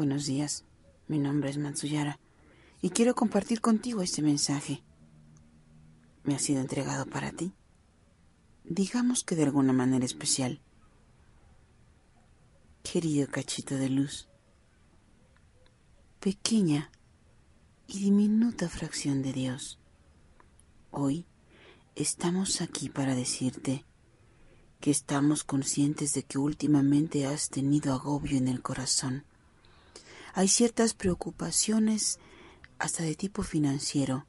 Buenos días. Mi nombre es Matsuyara y quiero compartir contigo este mensaje. Me ha sido entregado para ti. Digamos que de alguna manera especial. Querido cachito de luz, pequeña y diminuta fracción de Dios, hoy estamos aquí para decirte que estamos conscientes de que últimamente has tenido agobio en el corazón. Hay ciertas preocupaciones hasta de tipo financiero,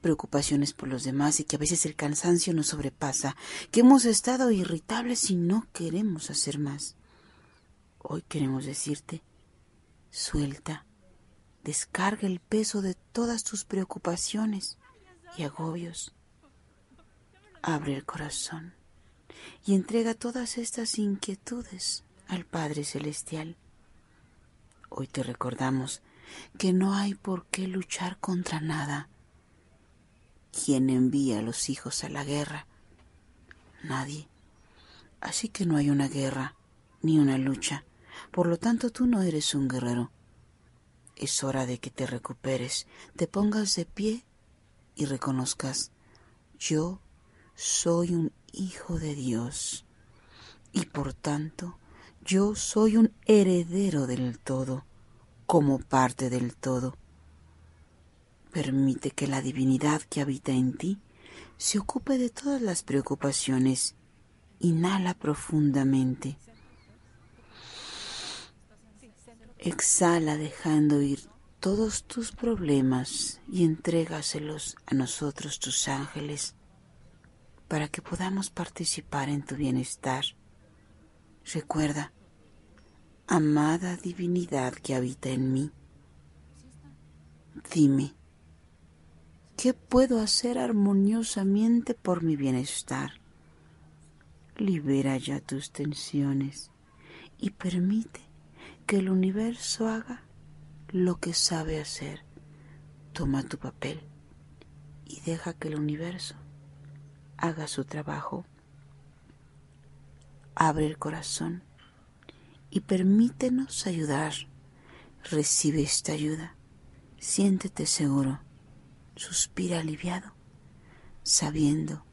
preocupaciones por los demás y que a veces el cansancio nos sobrepasa, que hemos estado irritables y no queremos hacer más. Hoy queremos decirte, suelta, descarga el peso de todas tus preocupaciones y agobios. Abre el corazón y entrega todas estas inquietudes al Padre Celestial. Hoy te recordamos que no hay por qué luchar contra nada. ¿Quién envía a los hijos a la guerra? Nadie. Así que no hay una guerra ni una lucha. Por lo tanto, tú no eres un guerrero. Es hora de que te recuperes, te pongas de pie y reconozcas, yo soy un hijo de Dios y por tanto yo soy un heredero del todo, como parte del todo. Permite que la divinidad que habita en ti se ocupe de todas las preocupaciones. Inhala profundamente. Exhala dejando ir todos tus problemas y entrégaselos a nosotros tus ángeles para que podamos participar en tu bienestar. Recuerda, amada divinidad que habita en mí, dime, ¿qué puedo hacer armoniosamente por mi bienestar? Libera ya tus tensiones y permite que el universo haga lo que sabe hacer. Toma tu papel y deja que el universo haga su trabajo. Abre el corazón y permítenos ayudar. Recibe esta ayuda. Siéntete seguro. Suspira aliviado, sabiendo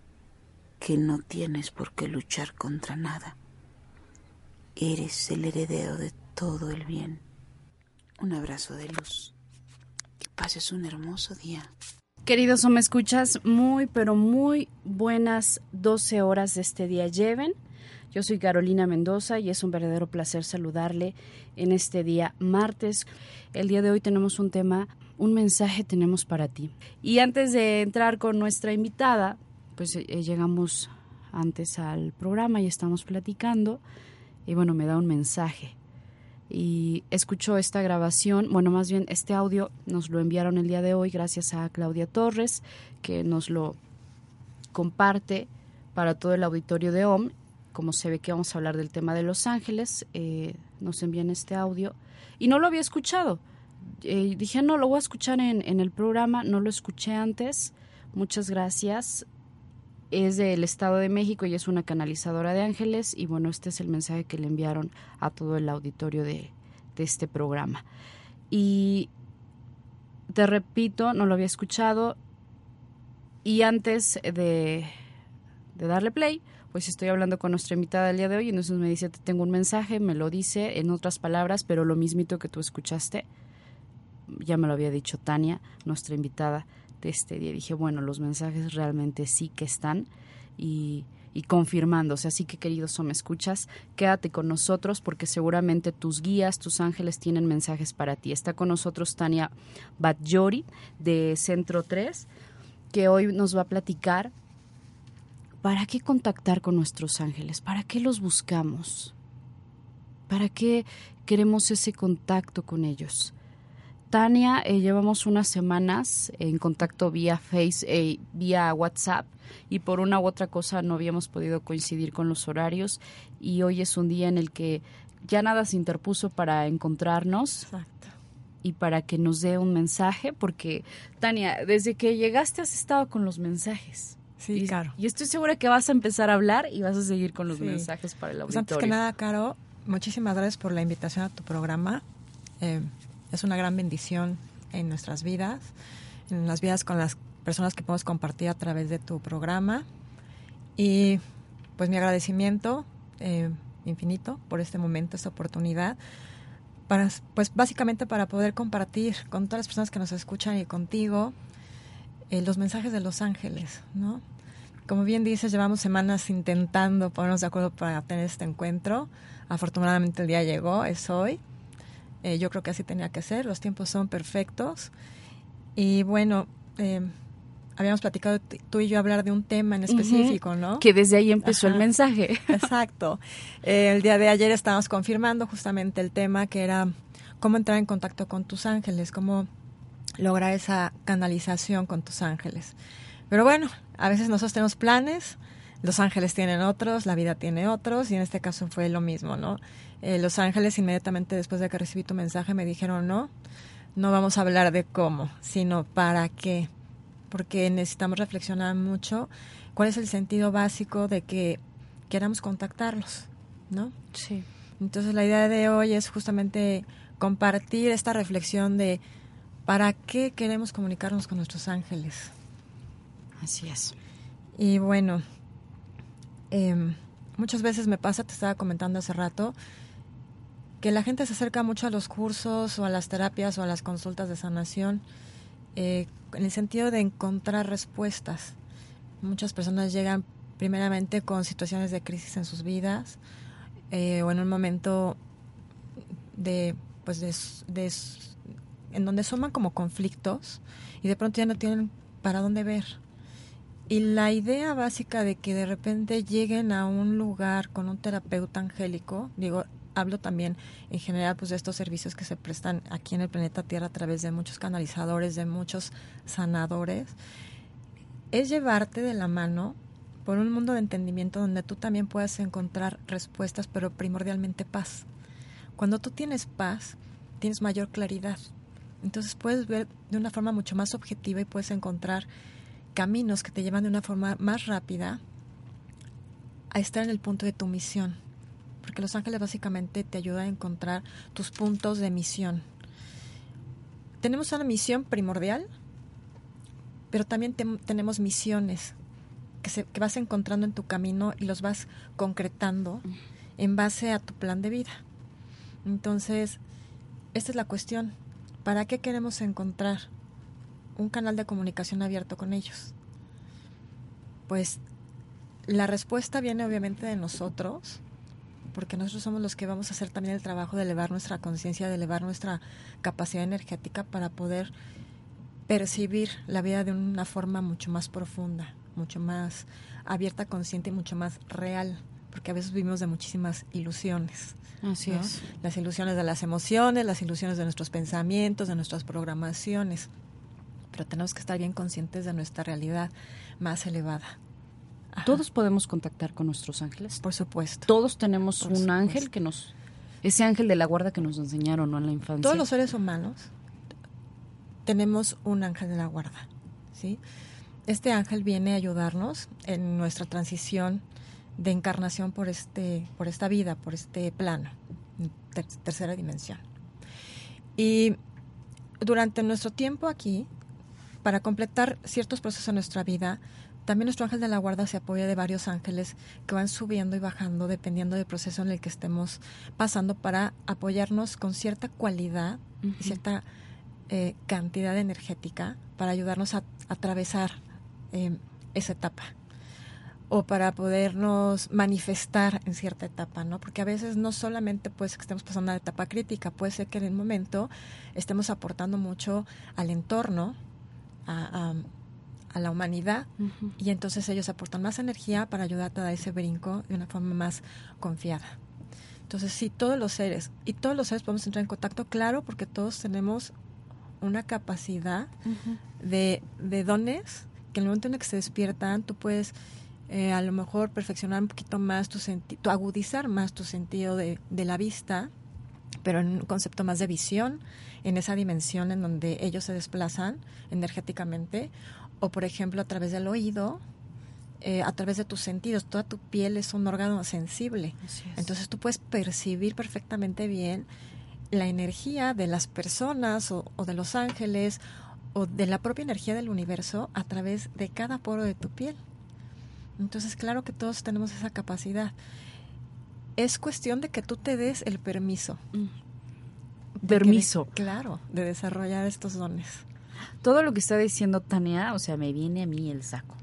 que no tienes por qué luchar contra nada. Eres el heredero de todo el bien. Un abrazo de luz. Que pases un hermoso día. Queridos o me escuchas, muy pero muy buenas 12 horas de este día lleven. Yo soy Carolina Mendoza y es un verdadero placer saludarle en este día martes. El día de hoy tenemos un tema, un mensaje tenemos para ti. Y antes de entrar con nuestra invitada, pues eh, llegamos antes al programa y estamos platicando y bueno, me da un mensaje y escuchó esta grabación, bueno, más bien este audio nos lo enviaron el día de hoy gracias a Claudia Torres, que nos lo comparte para todo el auditorio de OM. Como se ve que vamos a hablar del tema de Los Ángeles, eh, nos envían este audio y no lo había escuchado. Eh, dije, no, lo voy a escuchar en, el programa, no lo escuché antes. Muchas gracias es del Estado de México y es una canalizadora de ángeles y bueno, este es el mensaje que le enviaron a todo el auditorio de, este programa. Y te repito, no lo había escuchado y antes de darle play, pues estoy hablando con nuestra invitada del día de hoy y entonces me dice, te tengo un mensaje, me lo dice en otras palabras, pero lo mismito que tú escuchaste, ya me lo había dicho Tania, nuestra invitada de este día. Dije, bueno, los mensajes realmente sí que están y, y confirmándose. Así que, queridos me escuchas, quédate con nosotros porque seguramente tus guías, tus ángeles tienen mensajes para ti. Está con nosotros Tania Batjori de Centro 3, que hoy nos va a platicar para qué contactar con nuestros ángeles, para qué los buscamos, para qué queremos ese contacto con ellos. Tania, eh, llevamos unas semanas en contacto vía Face, eh, vía WhatsApp y por una u otra cosa no habíamos podido coincidir con los horarios y hoy es un día en el que ya nada se interpuso para encontrarnos. Exacto. y para que nos dé un mensaje, porque Tania, desde que llegaste has estado con los mensajes. Sí, y, Caro. Y estoy segura que vas a empezar a hablar y vas a seguir con los Sí. mensajes para el Pues auditorio. antes que nada, Caro, muchísimas gracias por la invitación a tu programa. Eh, es una gran bendición en nuestras vidas, en las vidas con las personas que podemos compartir a través de tu programa. Y pues mi agradecimiento eh, infinito por este momento, esta oportunidad. Para, pues básicamente para poder compartir con todas las personas que nos escuchan y contigo eh, los mensajes de los ángeles, ¿no? Como bien dices, llevamos semanas intentando ponernos de acuerdo para tener este encuentro. Afortunadamente el día llegó, es hoy. Eh, yo creo que así tenía que ser, los tiempos son perfectos. Y bueno, eh, habíamos platicado tú y yo hablar de un tema en específico, ¿no? Que desde ahí empezó el mensaje. Exacto. Eh, el día de ayer estábamos confirmando justamente el tema que era cómo entrar en contacto con tus ángeles, cómo lograr esa canalización con tus ángeles. Pero bueno, a veces nosotros tenemos planes, los ángeles tienen otros, la vida tiene otros, y en este caso fue lo mismo, ¿no? Eh, los ángeles inmediatamente después de que recibí tu mensaje me dijeron, no, no vamos a hablar de cómo, sino para qué, porque necesitamos reflexionar mucho cuál es el sentido básico de que queramos contactarlos, ¿no? Sí. Entonces la idea de hoy es justamente compartir esta reflexión de para qué queremos comunicarnos con nuestros ángeles. Así es. Y bueno, em, muchas veces me pasa, te estaba comentando hace rato, que la gente se acerca mucho a los cursos o a las terapias o a las consultas de sanación eh, en el sentido de encontrar respuestas. Muchas personas llegan primeramente con situaciones de crisis en sus vidas eh, o en un momento de, pues de, de en donde suman como conflictos y de pronto ya no tienen para dónde ver. Y la idea básica de que de repente lleguen a un lugar con un terapeuta angélico, digo, hablo también en general pues de estos servicios que se prestan aquí en el planeta Tierra a través de muchos canalizadores, de muchos sanadores, es llevarte de la mano por un mundo de entendimiento donde tú también puedas encontrar respuestas, pero primordialmente paz. Cuando tú tienes paz, tienes mayor claridad. Entonces puedes ver de una forma mucho más objetiva y puedes encontrar caminos que te llevan de una forma más rápida a estar en el punto de tu misión. Porque los ángeles básicamente te ayudan a encontrar tus puntos de misión. Tenemos una misión primordial, pero también tenemos misiones que, se, que vas encontrando en tu camino y los vas concretando en base a tu plan de vida. Entonces, esta es la cuestión. ¿Para qué queremos encontrar un canal de comunicación abierto con ellos? Pues la respuesta viene obviamente de nosotros, porque nosotros somos los que vamos a hacer también el trabajo de elevar nuestra conciencia, de elevar nuestra capacidad energética para poder percibir la vida de una forma mucho más profunda, mucho más abierta, consciente y mucho más real, porque a veces vivimos de muchísimas ilusiones. Así ¿no? es. Las ilusiones de las emociones, las ilusiones de nuestros pensamientos, de nuestras programaciones. Pero tenemos que estar bien conscientes de nuestra realidad más elevada. Ajá. Todos podemos contactar con nuestros ángeles. Por supuesto. Todos tenemos Por un supuesto. ángel que nos... Ese ángel de la guarda que nos enseñaron ¿no? en la infancia. Todos los seres humanos tenemos un ángel de la guarda. ¿sí? Este ángel viene a ayudarnos en nuestra transición de encarnación por, este, por esta vida, por este plano, ter- tercera dimensión. Y durante nuestro tiempo aquí, para completar ciertos procesos en nuestra vida, también nuestro ángel de la guarda se apoya de varios ángeles que van subiendo y bajando dependiendo del proceso en el que estemos pasando para apoyarnos con cierta cualidad y cierta eh, cantidad energética para ayudarnos a, atravesar eh, esa etapa o para podernos manifestar en cierta etapa, ¿no? Porque a veces no solamente puede ser que estemos pasando una etapa crítica, puede ser que en el momento estemos aportando mucho al entorno, a, a- a la humanidad, y entonces ellos aportan más energía para ayudarte a dar ese brinco de una forma más confiada. Entonces, sí, todos los seres, y todos los seres podemos entrar en contacto, claro, porque todos tenemos una capacidad de, de dones que en el momento en el que se despiertan, tú puedes eh, a lo mejor perfeccionar un poquito más tu sentido, agudizar más tu sentido de, de la vista pero en un concepto más de visión, en esa dimensión en donde ellos se desplazan energéticamente, o por ejemplo a través del oído, eh, a través de tus sentidos. Toda tu piel es un órgano sensible. Entonces tú puedes percibir perfectamente bien la energía de las personas o, o de los ángeles o de la propia energía del universo a través de cada poro de tu piel. Entonces, claro que todos tenemos esa capacidad. Es cuestión de que tú te des el permiso. Mm. de Permiso. claro, de desarrollar estos dones. Todo lo que está diciendo Tania, o sea, me viene a mí el saco.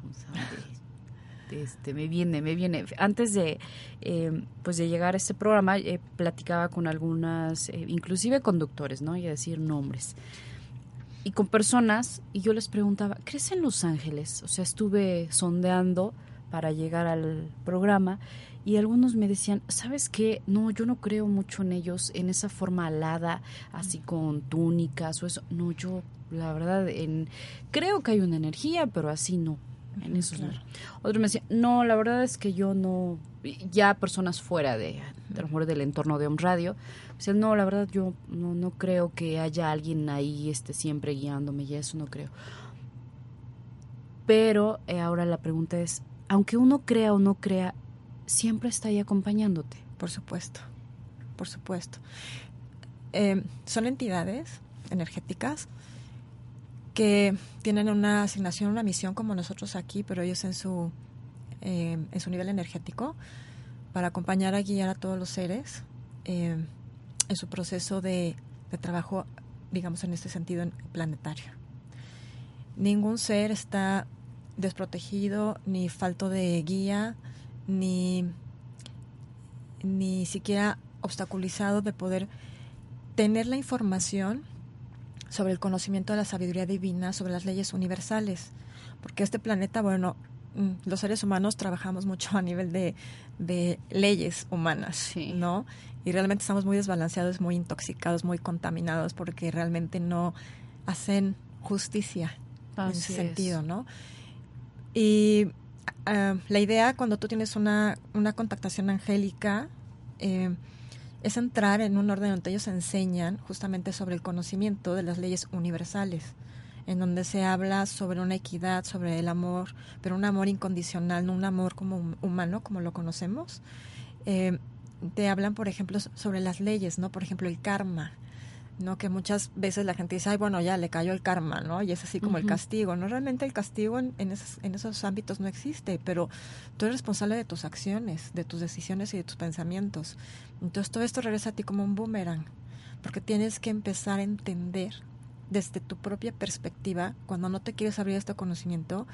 de- de este, me viene, me viene. Antes de, eh, pues de llegar a este programa, eh, platicaba con algunas, eh, inclusive conductores, ¿no? Y a decir nombres. Y con personas, y yo les preguntaba, ¿crees en Los Ángeles? O sea, estuve sondeando para llegar al programa y algunos me decían, ¿sabes qué? No, yo no creo mucho en ellos, en esa forma alada, así con túnicas o eso. No, yo, la verdad, en, creo que hay una energía, pero así no. En eso no. Otros me decían, no, la verdad es que yo no, ya personas fuera de, a lo mejor del entorno de Home Radio, decían, no, la verdad yo no, no creo que haya alguien ahí este, siempre guiándome y eso no creo. Pero eh, ahora la pregunta es, aunque uno crea o no crea, siempre está ahí acompañándote. Por supuesto, por supuesto. Eh, son entidades energéticas que tienen una asignación, una misión como nosotros aquí, pero ellos en su, eh, en su nivel energético, para acompañar a guiar a todos los seres eh, en su proceso de, de trabajo, digamos en este sentido, en- planetario. Ningún ser está desprotegido, ni falto de guía, ni ni siquiera obstaculizado de poder tener la información sobre el conocimiento de la sabiduría divina, sobre las leyes universales. Porque este planeta, bueno, mm, los seres humanos trabajamos mucho a nivel de, de leyes humanas, Sí. ¿no? Y realmente estamos muy desbalanceados, muy intoxicados, muy contaminados, porque realmente no hacen justicia en ese es. sentido, ¿no? Y ah, la idea cuando tú tienes una, una contactación angélica eh, es entrar en un orden donde ellos enseñan justamente sobre el conocimiento de las leyes universales, en donde se habla sobre una equidad, sobre el amor, pero un amor incondicional, no un amor como hum- humano, como lo conocemos. Eh, te hablan, por ejemplo, so- sobre las leyes, ¿no? Por ejemplo, el karma, ¿no? Que muchas veces la gente dice, ay, bueno, ya le cayó el karma, ¿no? Y es así como el castigo, ¿no? Realmente el castigo en, en esos, en esos ámbitos no existe, pero tú eres responsable de tus acciones, de tus decisiones y de tus pensamientos. Entonces todo esto regresa a ti como un boomerang, porque tienes que empezar a entender desde tu propia perspectiva, cuando no te quieres abrir a este conocimiento,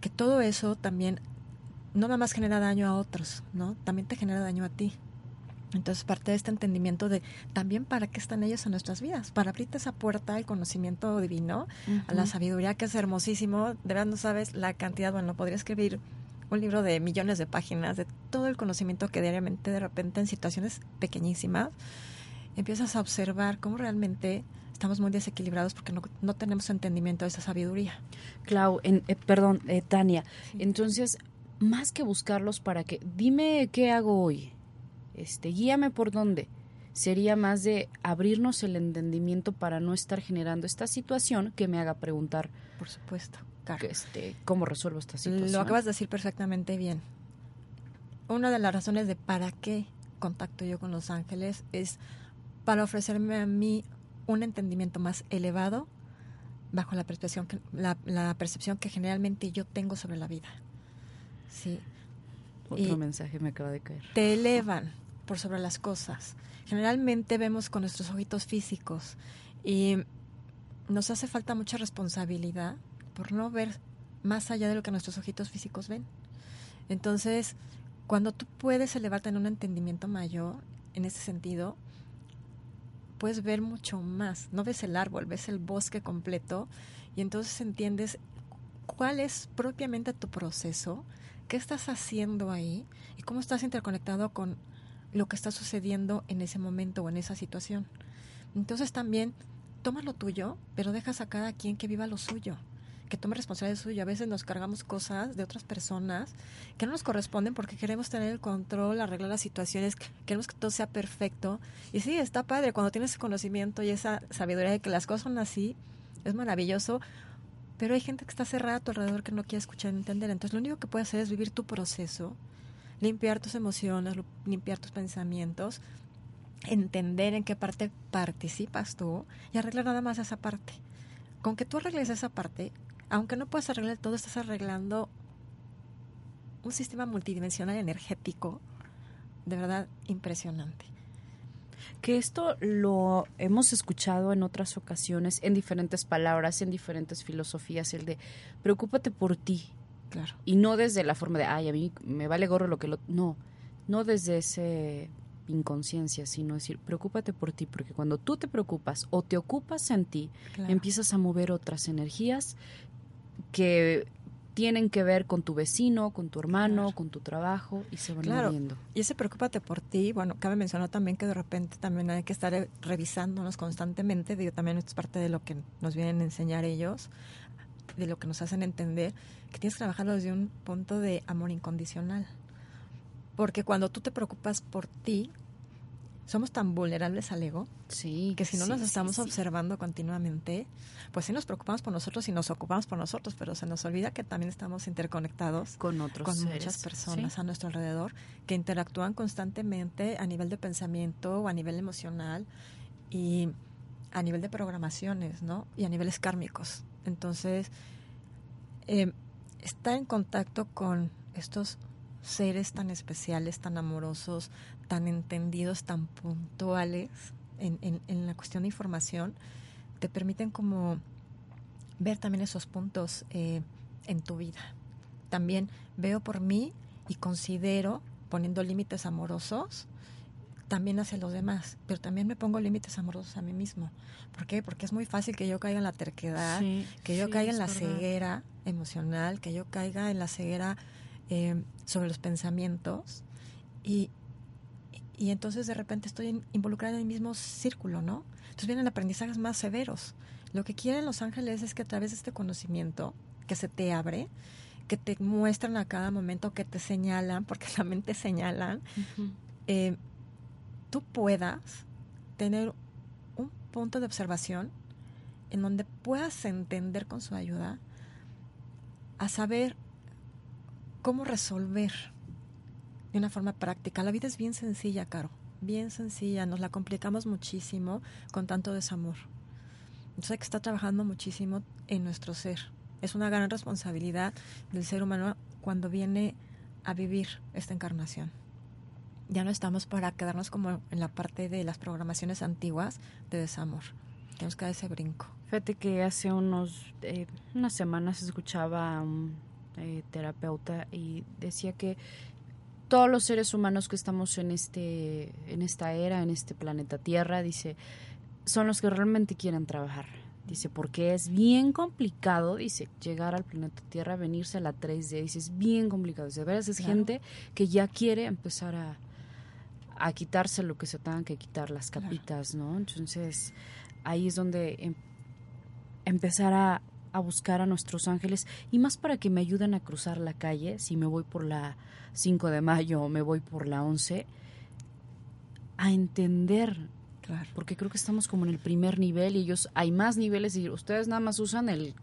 que todo eso también no nada más genera daño a otros, ¿no? También te genera daño a ti. Entonces, parte de este entendimiento de también para qué están ellos en nuestras vidas, para abrirte esa puerta al conocimiento divino, a la sabiduría que es hermosísimo. De verdad no sabes la cantidad, bueno, podría escribir un libro de millones de páginas de todo el conocimiento que diariamente de repente en situaciones pequeñísimas empiezas a observar cómo realmente estamos muy desequilibrados porque no, no tenemos entendimiento de esa sabiduría. Clau, en- eh, perdón, eh, Tania. Entonces, más que buscarlos para que, dime qué hago hoy, este, guíame por dónde. Sería más de abrirnos el entendimiento para no estar generando esta situación que me haga preguntar Por supuesto. Que, este, cómo resuelvo esta situación. Lo acabas de decir perfectamente bien. Una de las razones de para qué contacto yo con los ángeles es para ofrecerme a mí un entendimiento más elevado bajo la percepción que, la, la percepción que generalmente yo tengo sobre la vida. Sí. Otro y- mensaje me acaba de caer. te elevan por sobre las cosas. Generalmente vemos con nuestros ojitos físicos y nos hace falta mucha responsabilidad por no ver más allá de lo que nuestros ojitos físicos ven. Entonces, cuando tú puedes elevarte en un entendimiento mayor, en ese sentido, puedes ver mucho más. No ves el árbol, ves el bosque completo y entonces entiendes cuál es propiamente tu proceso, qué estás haciendo ahí y cómo estás interconectado con lo que está sucediendo en ese momento o en esa situación. Entonces también toma lo tuyo, pero dejas a cada quien que viva lo suyo, que tome responsabilidad suya. A veces nos cargamos cosas de otras personas que no nos corresponden porque queremos tener el control, arreglar las situaciones, queremos que todo sea perfecto. Y sí, está padre cuando tienes ese conocimiento y esa sabiduría de que las cosas son así, es maravilloso. Pero hay gente que está cerrada a tu alrededor que no quiere escuchar y entender. Entonces lo único que puedes hacer es vivir tu proceso, limpiar tus emociones, limpiar tus pensamientos, entender en qué parte participas tú y arreglar nada más esa parte. Con que tú arregles esa parte, aunque no puedas arreglar todo, estás arreglando un sistema multidimensional energético de verdad impresionante. Que esto lo hemos escuchado en otras ocasiones, en diferentes palabras, en diferentes filosofías, el de preocúpate por ti. Claro. Y no desde la forma de, ay, a mí me vale gorro lo que lo... No, no desde ese inconsciencia, sino decir, preocúpate por ti, porque cuando tú te preocupas o te ocupas en ti, Claro. empiezas a mover otras energías que tienen que ver con tu vecino, con tu hermano, Claro. con tu trabajo y se van Claro. moviendo. Y ese preocúpate por ti, bueno, cabe mencionar también que de repente también hay que estar eh, revisándonos constantemente, digo, también esto es parte de lo que nos vienen a enseñar ellos, de lo que nos hacen entender, que tienes que trabajarlo desde un punto de amor incondicional. Porque cuando tú te preocupas por ti, somos tan vulnerables al ego Sí. que si no sí, nos estamos sí. observando continuamente, pues sí nos preocupamos por nosotros y nos ocupamos por nosotros, pero se nos olvida que también estamos interconectados con otros con seres, muchas personas a nuestro alrededor que interactúan constantemente a nivel de pensamiento o a nivel emocional y a nivel de programaciones, ¿no? Y a niveles kármicos. Entonces, eh, estar en contacto con estos seres tan especiales, tan amorosos, tan entendidos, tan puntuales en, en- en la cuestión de información, te permiten como ver también esos puntos eh, en tu vida. También veo por mí y considero, poniendo límites amorosos, también hacia los demás, pero también me pongo límites amorosos a mí mismo. ¿Por qué? Porque es muy fácil que yo caiga en la terquedad, Sí, que yo sí, caiga en la verdad. ceguera emocional, que yo caiga en la ceguera eh, sobre los pensamientos y, y entonces de repente estoy in- involucrada en el mismo círculo, ¿no? Entonces vienen aprendizajes más severos. Lo que quieren los ángeles es que a través de este conocimiento que se te abre, que te muestran a cada momento, que te señalan, porque también te señalan, eh, tú puedas tener un punto de observación en donde puedas entender con su ayuda a saber cómo resolver de una forma práctica. La vida es bien sencilla, Caro, bien sencilla, nos la complicamos muchísimo con tanto desamor. Entonces hay que estar trabajando muchísimo en nuestro ser. Es una gran responsabilidad del ser humano cuando viene a vivir esta encarnación ya no estamos para quedarnos como en la parte de las programaciones antiguas de desamor. Tenemos que dar ese brinco. Fíjate que hace unos eh, unas semanas escuchaba a un eh, terapeuta y decía que todos los seres humanos que estamos en este en esta era, en este planeta Tierra, dice, son los que realmente quieren trabajar. Dice, porque es bien complicado, dice, llegar al planeta Tierra, venirse a la 3D, dice, es bien complicado. Dice, veras es Claro. gente que ya quiere empezar a, a quitarse lo que se tengan que quitar, las Claro. capitas, ¿no? Entonces, ahí es donde em- empezar a, a buscar a nuestros ángeles y más para que me ayuden a cruzar la calle, si me voy por la 5 de mayo o me voy por la 11, a entender, Claro. porque creo que estamos como en el primer nivel y ellos hay más niveles y ustedes nada más usan el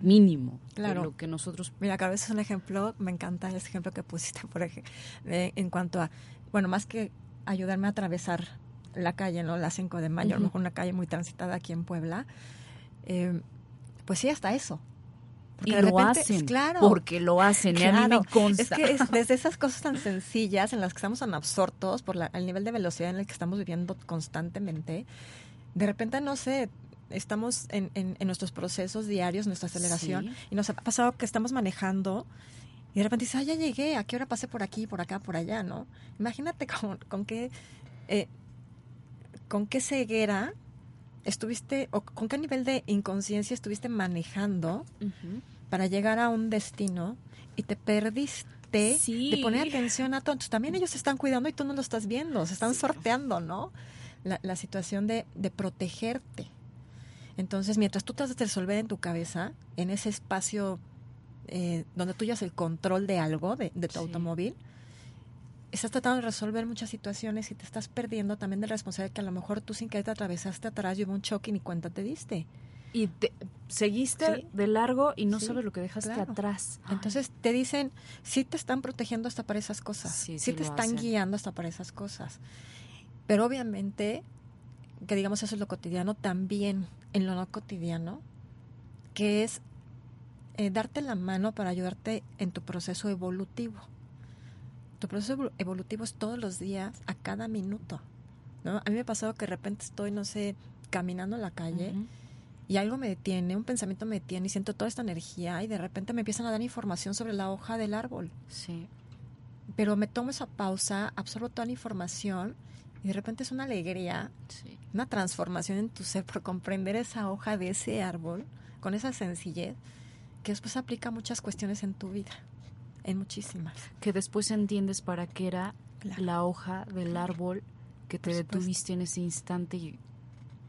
mínimo Claro. lo que nosotros Mira, cada vez es un ejemplo, me encanta ese ejemplo que pusiste, por ejemplo, en cuanto a, bueno, más que ayudarme a atravesar la calle, ¿no? La 5 de mayo, a lo mejor una calle muy transitada aquí en Puebla, eh, pues sí, hasta eso. Porque y de lo repente- hacen, claro, porque lo hacen, y a mí me Claro, consta. Es que es desde esas cosas tan sencillas en las que estamos tan absortos por la- el nivel de velocidad en el que estamos viviendo constantemente, de repente, no sé, estamos en, en- en nuestros procesos diarios, nuestra aceleración, Sí. y nos ha pasado que estamos manejando y de repente dices, ah, ya llegué, ¿a qué hora pasé por aquí, por acá, por allá, no? Imagínate con, con qué... eh, con qué ceguera estuviste, o con qué nivel de inconsciencia estuviste manejando para llegar a un destino y te perdiste Sí. de poner atención a todo. Entonces, también ellos se están cuidando y tú no lo estás viendo, se están sorteando, ¿no? La, la situación de, de protegerte. Entonces, mientras tú tratas de resolver en tu cabeza, en ese espacio eh, donde tú llevas el control de algo, de, de tu Sí. automóvil, estás tratando de resolver muchas situaciones y te estás perdiendo también de la responsabilidad que a lo mejor tú sin querer te atravesaste atrás y hubo un choque y ni cuenta te diste. Y te- seguiste Sí. de largo y no Sí, sabes lo que dejaste claro. atrás. Entonces te dicen, sí te están protegiendo hasta para esas cosas, Sí, te están hacen. guiando hasta para esas cosas. Pero obviamente, que digamos eso es lo cotidiano, también en lo no cotidiano, que es eh, darte la mano para ayudarte en tu proceso evolutivo. Tu proceso evol- evolutivo es todos los días, a cada minuto. ¿no? A mí me ha pasado que de repente estoy, no sé, caminando en la calle y algo me detiene, un pensamiento me detiene y siento toda esta energía y de repente me empiezan a dar información sobre la hoja del árbol. Sí. Pero me tomo esa pausa, absorbo toda la información y de repente es una alegría, Sí. una transformación en tu ser por comprender esa hoja de ese árbol con esa sencillez que después aplica muchas cuestiones en tu vida, en muchísimas. Que después entiendes para qué era Claro. la hoja del árbol que te detuviste en ese instante y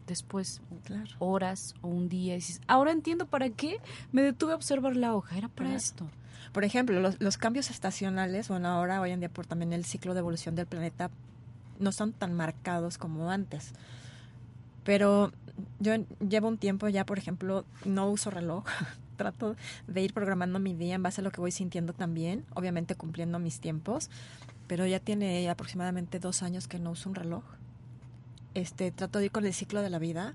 después Claro. horas o un día y dices, ahora entiendo para qué me detuve a observar la hoja, era para Claro. esto. Por ejemplo, los, los cambios estacionales, bueno, ahora hoy en día por también el ciclo de evolución del planeta, no son tan marcados como antes. Pero yo llevo un tiempo ya, por ejemplo, no uso reloj. Trato de ir programando mi día en base a lo que voy sintiendo también, obviamente cumpliendo mis tiempos. Pero ya tiene aproximadamente dos años que no uso un reloj. Este, trato de ir con el ciclo de la vida.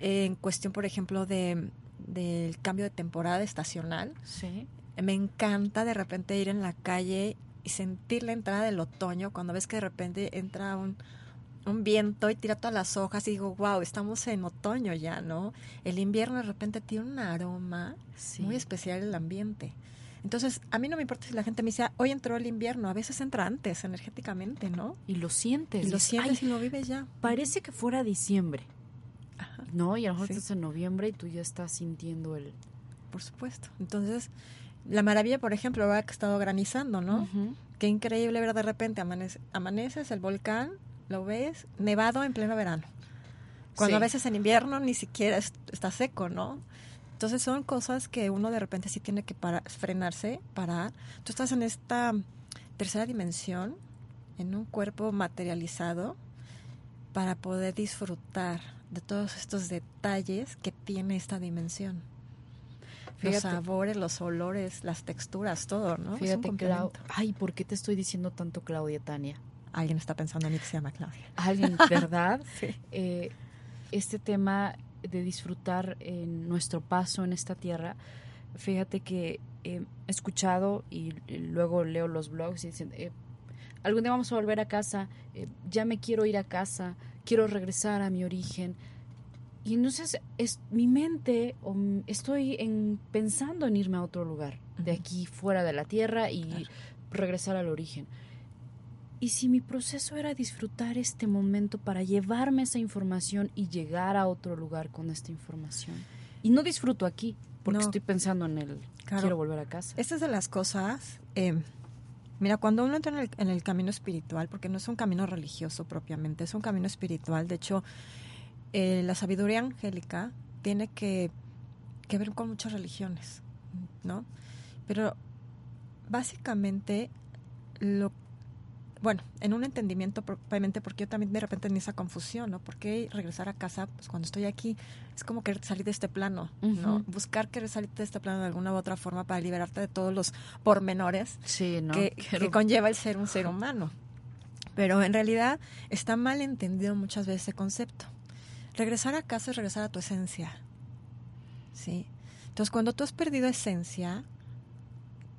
En cuestión, por ejemplo, de del cambio de temporada estacional, Sí. me encanta de repente ir en la calle y sentir la entrada del otoño cuando ves que de repente entra un, un viento y tira todas las hojas y digo, wow, estamos en otoño ya, ¿no? El invierno de repente tiene un aroma Sí. muy especial el ambiente. Entonces, a mí no me importa si la gente me dice, "Ah, hoy entró el invierno, a veces entra antes energéticamente, ¿no? Y lo sientes. Y lo sientes "Ay, y lo vives ya. parece que fuera diciembre. Ajá, No, y a lo mejor Sí. estás en noviembre y tú ya estás sintiendo el... por supuesto. Entonces, la maravilla, por ejemplo, ahora que ha estado granizando, ¿no? Qué increíble ver de repente amanece, amaneces el volcán, lo ves, nevado en pleno verano. Cuando Sí. a veces en invierno ni siquiera es- está seco, ¿no? Entonces son cosas que uno de repente sí tiene que para, frenarse, parar. Tú estás en esta tercera dimensión, en un cuerpo materializado, para poder disfrutar de todos estos detalles que tiene esta dimensión. Fíjate. Los sabores, los olores, las texturas, todo, ¿no? Fíjate, Clau... Ay, ¿por qué te estoy diciendo tanto Claudia, Tania? Alguien está pensando en mí que se llama Claudia. Alguien, ¿verdad? Sí. Eh, este tema de disfrutar en nuestro paso en esta tierra, fíjate que eh, he escuchado y, y luego leo los blogs y dicen, eh, algún día vamos a volver a casa, ya me quiero ir a casa, quiero regresar a mi origen. Y entonces es mi mente, o estoy en, pensando en irme a otro lugar, de aquí fuera de la tierra y Claro. regresar al origen. Y si mi proceso era disfrutar este momento para llevarme esa información y llegar a otro lugar con esta información. Y no disfruto aquí, porque No. estoy pensando en el Claro. quiero volver a casa. Esta es de las cosas. eh, mira, cuando uno entra en el, en el camino espiritual, porque no es un camino religioso propiamente, es un camino espiritual. De hecho, eh, la sabiduría angélica tiene que, que ver con muchas religiones, ¿no? Pero básicamente lo bueno, en un entendimiento propiamente, porque yo también de repente tenía esa confusión, ¿no? ¿Por qué regresar a casa pues, cuando estoy aquí? Es como querer salir de este plano, ¿no? Buscar querer salir de este plano de alguna u otra forma para liberarte de todos los pormenores Sí, ¿no? que, Quiero- que conlleva el ser un ser humano. Pero en realidad está mal entendido muchas veces ese concepto. Regresar a casa es regresar a tu esencia. ¿Sí? Entonces, cuando tú has perdido esencia,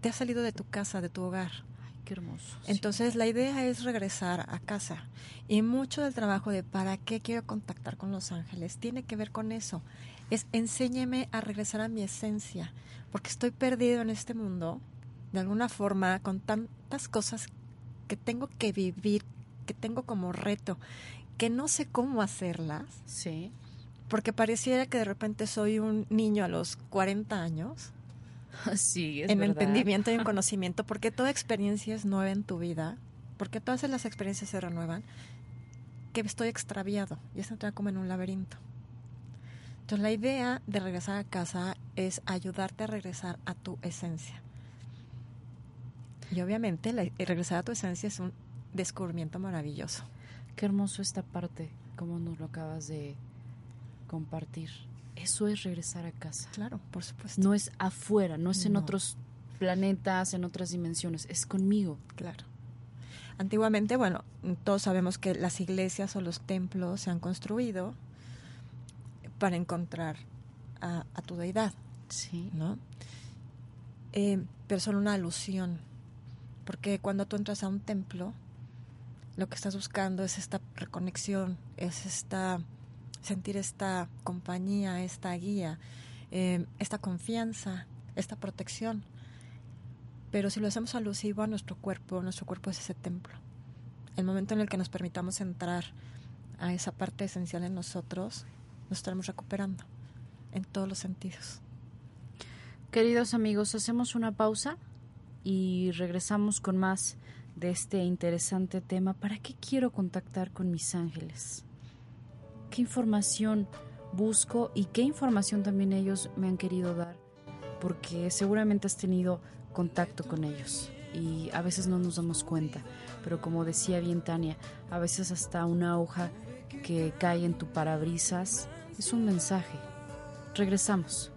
te has salido de tu casa, de tu hogar. Qué hermoso. sí. Entonces la idea es regresar a casa. Y mucho del trabajo de para qué quiero contactar con los ángeles tiene que ver con eso. Es enséñeme a regresar a mi esencia, porque estoy perdido en este mundo, de alguna forma, con tantas cosas que tengo que vivir, que tengo como reto, que no sé cómo hacerlas, Sí. porque pareciera que de repente soy un niño a los 40 años Sí, es en verdad. entendimiento y en conocimiento, porque toda experiencia es nueva en tu vida, porque todas las experiencias se renuevan, que estoy extraviado y es entrar como en un laberinto. Entonces la idea de regresar a casa es ayudarte a regresar a tu esencia. Y obviamente la- regresar a tu esencia es un descubrimiento maravilloso. Qué hermoso esta parte, como nos lo acabas de compartir. Eso es regresar a casa. Claro, por supuesto. No es afuera, no es en No. otros planetas, en otras dimensiones, es conmigo. Claro. Antiguamente, bueno, todos sabemos que las iglesias o los templos se han construido para encontrar a, a tu deidad, Sí. ¿no? Eh, pero son una alusión, porque cuando tú entras a un templo, lo que estás buscando es esta reconexión, es esta sentir esta compañía, esta guía, eh, esta confianza, esta protección. Pero si lo hacemos alusivo a nuestro cuerpo, nuestro cuerpo es ese templo. El momento en el que nos permitamos entrar a esa parte esencial en nosotros, nos estaremos recuperando en todos los sentidos. Queridos amigos, hacemos una pausa y regresamos con más de este interesante tema. ¿Para qué quiero contactar con mis ángeles? ¿Qué información busco y qué información también ellos me han querido dar? Porque seguramente has tenido contacto con ellos y a veces no nos damos cuenta. Pero como decía bien Tania, a veces hasta una hoja que cae en tu parabrisas es un mensaje. Regresamos.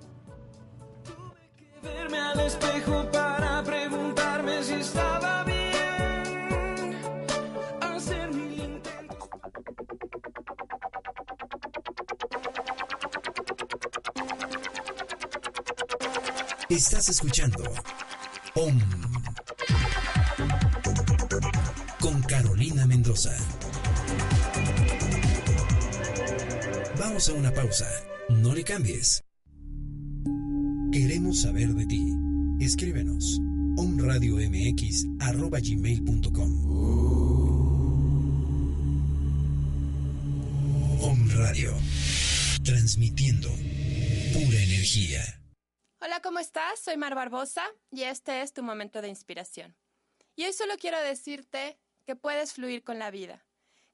Verme al espejo para preguntarme si estaba bien. Estás escuchando OM con Carolina Mendoza. Vamos a una pausa. No le cambies. Queremos saber de ti. Escríbenos omradiomx@gmail.com. Om Radio. Transmitiendo pura energía. ¿Cómo estás? Soy Mar Barbosa y este es tu momento de inspiración. Y hoy solo quiero decirte que puedes fluir con la vida,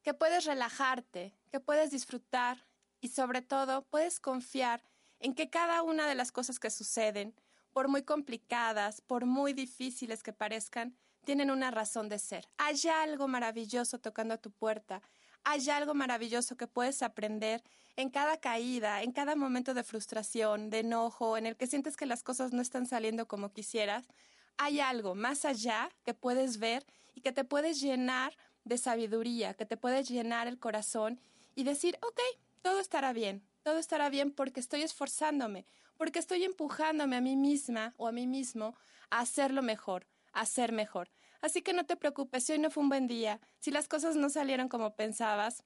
que puedes relajarte, que puedes disfrutar y sobre todo puedes confiar en que cada una de las cosas que suceden, por muy complicadas, por muy difíciles que parezcan, tienen una razón de ser. Hay algo maravilloso tocando a tu puerta, hay algo maravilloso que puedes aprender en cada caída, en cada momento de frustración, de enojo, en el que sientes que las cosas no están saliendo como quisieras. Hay algo más allá que puedes ver y que te puedes llenar de sabiduría, que te puedes llenar el corazón y decir, ok, todo estará bien, todo estará bien porque estoy esforzándome, porque estoy empujándome a mí misma o a mí mismo a hacerlo mejor, a ser mejor. Así que no te preocupes, hoy no fue un buen día, si las cosas no salieron como pensabas,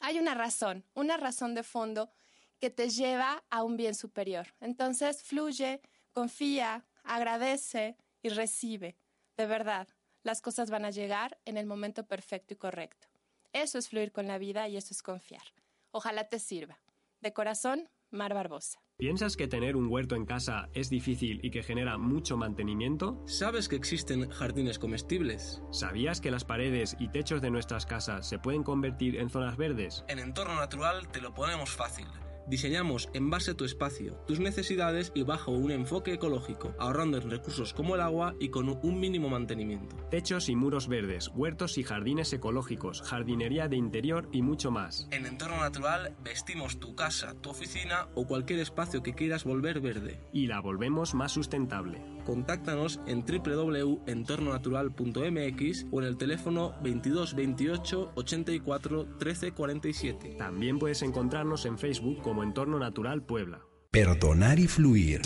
hay una razón, una razón de fondo que te lleva a un bien superior. Entonces, fluye, confía, agradece y recibe. De verdad, las cosas van a llegar en el momento perfecto y correcto. Eso es fluir con la vida y eso es confiar. Ojalá te sirva. De corazón, Mar Barbosa. ¿Piensas que tener un huerto en casa es difícil y que genera mucho mantenimiento? ¿Sabes que existen jardines comestibles? ¿Sabías que las paredes y techos de nuestras casas se pueden convertir en zonas verdes? En Entorno Natural te lo ponemos fácil. Diseñamos en base a tu espacio, tus necesidades y bajo un enfoque ecológico, ahorrando en recursos como el agua y con un mínimo mantenimiento. Techos y muros verdes, huertos y jardines ecológicos, jardinería de interior y mucho más. En Entorno Natural vestimos tu casa, tu oficina o cualquier espacio que quieras volver verde. Y la volvemos más sustentable. Contáctanos en www.entornonatural.mx o en el teléfono 22 28 84 13 47. También puedes encontrarnos en Facebook como Entorno Natural Puebla. Perdonar y fluir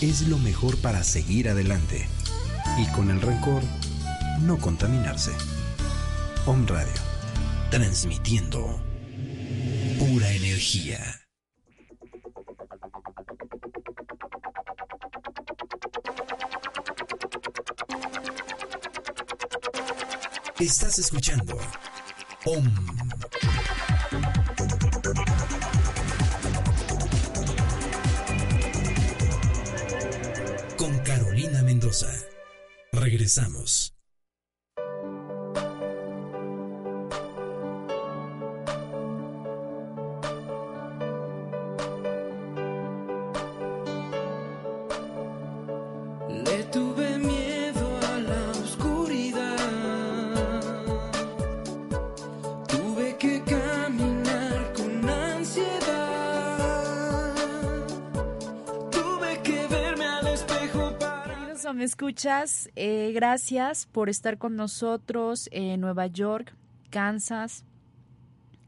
es lo mejor para seguir adelante. Y con el rencor, no contaminarse. Om Radio. Transmitiendo pura energía. Estás escuchando Om. Regresamos. Escuchas, Eh, gracias por estar con nosotros en Nueva York, Kansas,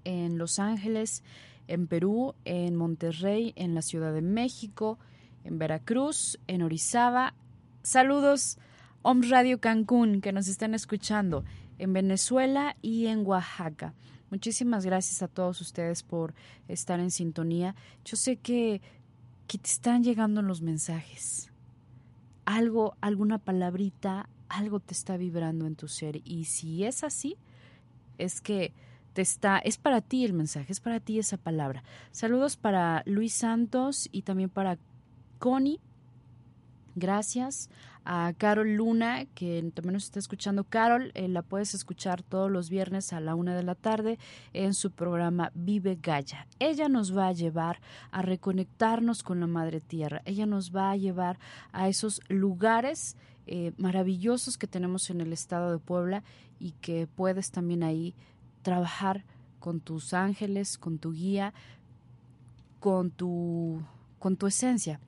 en Los Ángeles, en Perú, en Monterrey, en la Ciudad de México, en Veracruz, en Orizaba. Saludos, Om Radio Cancún, que nos están escuchando, en Venezuela y en Oaxaca. Muchísimas gracias a todos ustedes por estar en sintonía. Yo sé que, que te están llegando los mensajes algo, alguna palabrita, algo te está vibrando en tu ser. Y si es así, es que te está, es para ti el mensaje, es para ti esa palabra. Saludos para Luis Santos y también para Connie. Gracias a Carol Luna, que también nos está escuchando. Carol, eh, la puedes escuchar todos los viernes a la una de la tarde en su programa Vive Gaia. Ella nos va a llevar a reconectarnos con la Madre Tierra. Ella nos va a llevar a esos lugares eh, maravillosos que tenemos en el estado de Puebla y que puedes también ahí trabajar con tus ángeles, con tu guía, con tu, con tu esencia.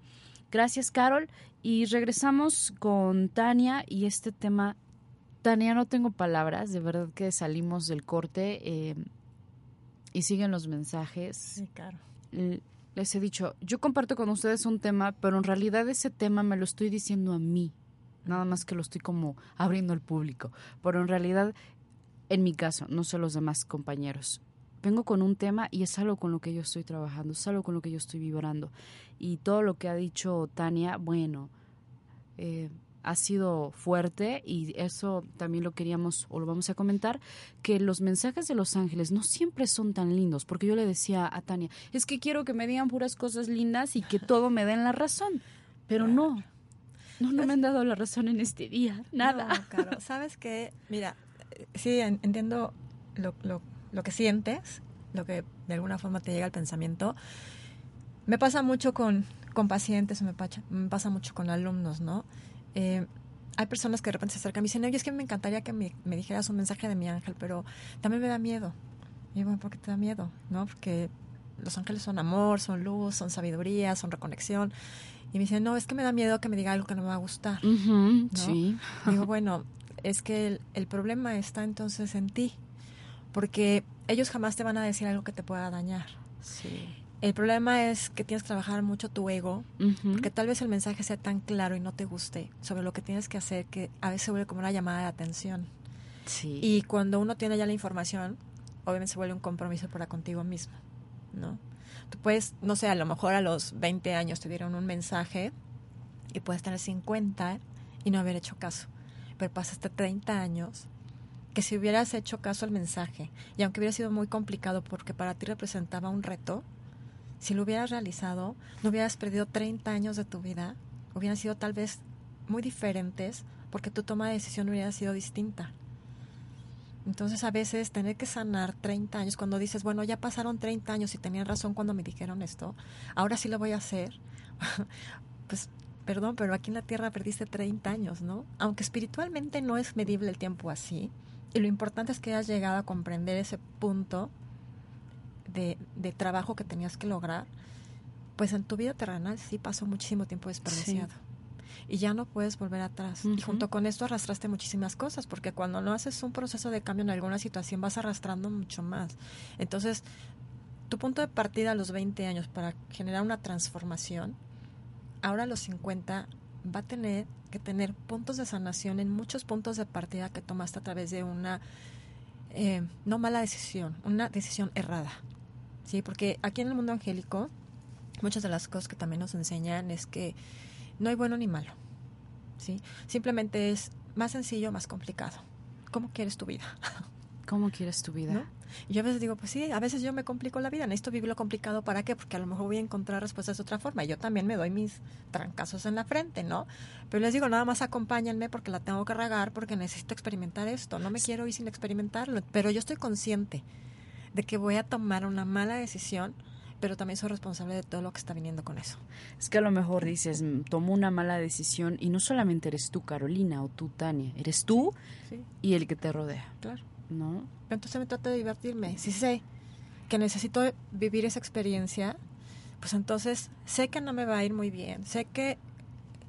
Gracias, Carol. Y regresamos con Tania y este tema. Tania, no tengo palabras, de verdad que salimos del corte eh, y siguen los mensajes. Sí, claro. Les he dicho, yo comparto con ustedes un tema, pero en realidad ese tema me lo estoy diciendo a mí, nada más que lo estoy como abriendo al público. Pero en realidad, en mi caso, no sé los demás compañeros. Vengo con un tema y es algo con lo que yo estoy trabajando, es algo con lo que yo estoy vibrando. Y todo lo que ha dicho Tania, bueno, eh, ha sido fuerte y eso también lo queríamos o lo vamos a comentar, que los mensajes de los ángeles no siempre son tan lindos, porque yo le decía a Tania, es que quiero que me digan puras cosas lindas y que todo me den la razón, pero no, no, no me han dado la razón en este día, nada. No, Caro, ¿sabes qué? Mira, eh, sí, en- entiendo lo, lo, lo que sientes, lo que de alguna forma te llega al pensamiento. Me pasa mucho con, con pacientes, me pasa, me pasa mucho con alumnos, ¿no? Eh, hay personas que de repente se acercan y me dicen, oye, es que me encantaría que me, me dijeras un mensaje de mi ángel, pero también me da miedo. Y yo, bueno, ¿por qué te da miedo? ¿No? Porque los ángeles son amor, son luz, son sabiduría, son reconexión. Y me dicen, no, es que me da miedo que me diga algo que no me va a gustar. Ujú, ¿no? Sí. Digo, bueno, es que el, el problema está entonces en ti, porque ellos jamás te van a decir algo que te pueda dañar. Sí. El problema es que tienes que trabajar mucho tu ego, Ujú. porque tal vez el mensaje sea tan claro y no te guste sobre lo que tienes que hacer que a veces se vuelve como una llamada de atención. Sí. Y cuando uno tiene ya la información, obviamente se vuelve un compromiso para contigo mismo, ¿no? Tú puedes, no sé, a lo mejor a los 20 años te dieron un mensaje y puedes tener 50 y no haber hecho caso. Pero pasaste 30 años que si hubieras hecho caso al mensaje, y aunque hubiera sido muy complicado porque para ti representaba un reto, si lo hubieras realizado, no hubieras perdido 30 años de tu vida, hubieran sido tal vez muy diferentes porque tu toma de decisión hubiera sido distinta. Entonces a veces tener que sanar 30 años, cuando dices, bueno, ya pasaron 30 años y tenían razón cuando me dijeron esto, ahora sí lo voy a hacer, pues perdón, pero aquí en la Tierra perdiste 30 años, ¿no? Aunque espiritualmente no es medible el tiempo así, y lo importante es que hayas llegado a comprender ese punto de, de trabajo que tenías que lograr, pues en tu vida terrenal sí pasó muchísimo tiempo desperdiciado. Y ya no puedes volver atrás. Y junto con esto arrastraste muchísimas cosas, porque cuando no haces un proceso de cambio en alguna situación vas arrastrando mucho más. Entonces, tu punto de partida a los 20 años para generar una transformación, ahora a los 50 va a tener que tener puntos de sanación en muchos puntos de partida que tomaste a través de una eh, no mala decisión, una decisión errada. ¿Sí? Porque aquí en el mundo angélico, muchas de las cosas que también nos enseñan es que no hay bueno ni malo. ¿Sí? Simplemente es más sencillo, más complicado. ¿Cómo quieres tu vida? ¿Cómo quieres tu vida? ¿No? Y yo a veces digo, pues sí, a veces yo me complico la vida, necesito vivirlo complicado, ¿para qué? Porque a lo mejor voy a encontrar respuestas de otra forma. Y yo también me doy mis trancazos en la frente, ¿no? Pero les digo, nada más acompáñenme porque la tengo que regar, porque necesito experimentar esto. No me quiero ir sin experimentarlo, pero yo estoy consciente de que voy a tomar una mala decisión, pero también soy responsable de todo lo que está viniendo con eso. Es que a lo mejor dices, "Mm, tomo una mala decisión y no solamente eres tú, Carolina, o tú, Tania, eres tú Sí. y el que te rodea, Claro. ¿No? Pero entonces me trato de divertirme. Si sé que necesito vivir esa experiencia, pues entonces sé que no me va a ir muy bien. Sé que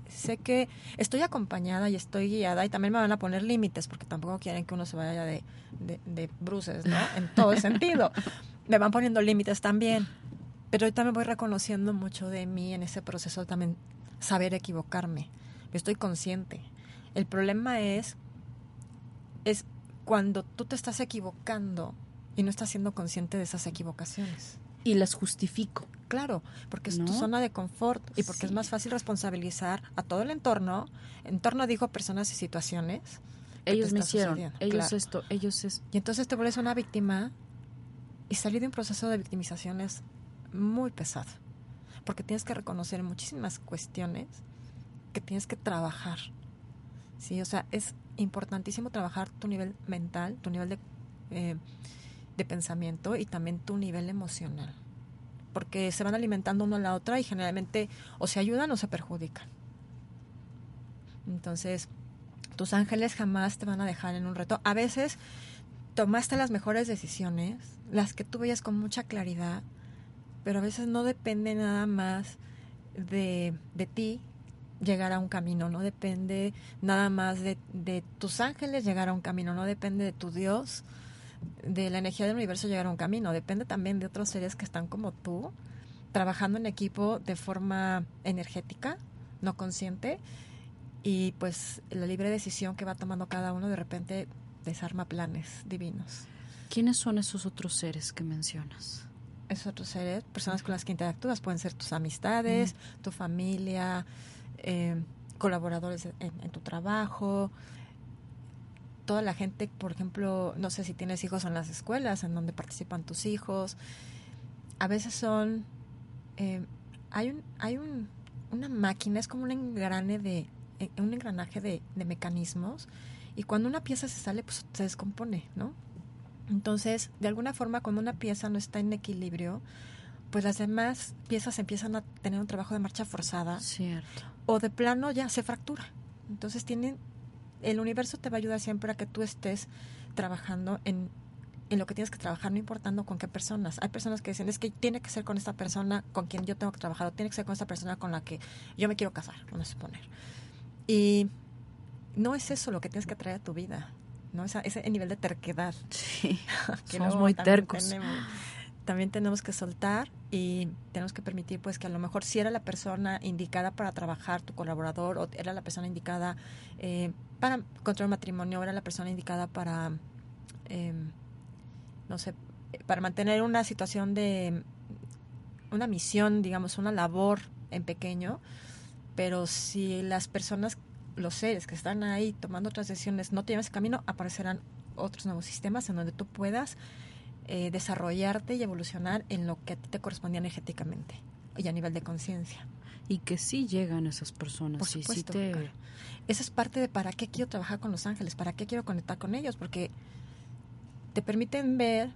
sé que estoy acompañada y estoy guiada y también me van a poner límites porque tampoco quieren que uno se vaya de, de, de bruces, ¿no? En todo sentido. Me van poniendo límites también. Pero ahorita me voy reconociendo mucho de mí en ese proceso también saber equivocarme. Yo estoy consciente. El problema es es cuando tú te estás equivocando y no estás siendo consciente de esas equivocaciones. Y las justifico. Claro, porque es tu ¿No? zona de confort y porque es Sí. más fácil responsabilizar a todo el entorno. Entorno digo personas y situaciones. Ellos me hicieron, ellos Claro. esto, ellos es... Y entonces te vuelves una víctima y salir de un proceso de victimización es muy pesado. Porque tienes que reconocer muchísimas cuestiones que tienes que trabajar. Sí, o sea, es importantísimo trabajar tu nivel mental, tu nivel de, eh, de pensamiento y también tu nivel emocional. Porque se van alimentando uno a la otra y generalmente o se ayudan o se perjudican. Entonces, tus ángeles jamás te van a dejar en un reto. A veces tomaste las mejores decisiones, las que tú veías con mucha claridad, pero a veces no depende nada más de, de ti llegar a un camino, no depende nada más de, de tus ángeles llegar a un camino, no depende de tu Dios, de la energía del universo llegar a un camino, depende también de otros seres que están como tú, trabajando en equipo de forma energética, no consciente, y pues la libre decisión que va tomando cada uno de repente desarma planes divinos. ¿Quiénes son esos otros seres que mencionas? Esos otros seres, personas con las que interactúas, pueden ser tus amistades, tu familia, eh, colaboradores en, tu trabajo, toda la gente, por ejemplo, no sé si tienes hijos en las escuelas, en donde participan tus hijos. A veces son, eh, hay un, hay un, una máquina, es como un engrane de, eh, un engranaje de, de mecanismos y cuando una pieza se sale, pues se descompone, ¿no? Entonces, de alguna forma, cuando una pieza no está en equilibrio, pues las demás piezas empiezan a tener un trabajo de marcha forzada Cierto. o de plano ya se fractura. Entonces tienen, el universo te va a ayudar siempre a que tú estés trabajando en, en lo que tienes que trabajar, no importando con qué personas. Hay personas que dicen, es que tiene que ser con esta persona con quien yo tengo que trabajar, o tiene que ser con esta persona con la que yo me quiero casar, vamos a suponer. Y no es eso lo que tienes que traer a tu vida, ¿no? Esa- ese nivel de terquedad. Sí, que somos muy tercos. tenemos. También tenemos que soltar y tenemos que permitir pues que a lo mejor si era la persona indicada para trabajar, tu colaborador, o era la persona indicada eh, para encontrar un matrimonio, o era la persona indicada para, eh, no sé, para mantener una situación de, una misión, digamos, una labor en pequeño, pero si las personas, los seres que están ahí tomando otras decisiones no te llevan ese camino, aparecerán otros nuevos sistemas en donde tú puedas eh, desarrollarte y evolucionar en lo que a ti te correspondía energéticamente y a nivel de conciencia. Y que sí llegan esas personas. Por sí supuesto, te... claro. Esa es parte de para qué quiero trabajar con los ángeles, para qué quiero conectar con ellos, porque te permiten ver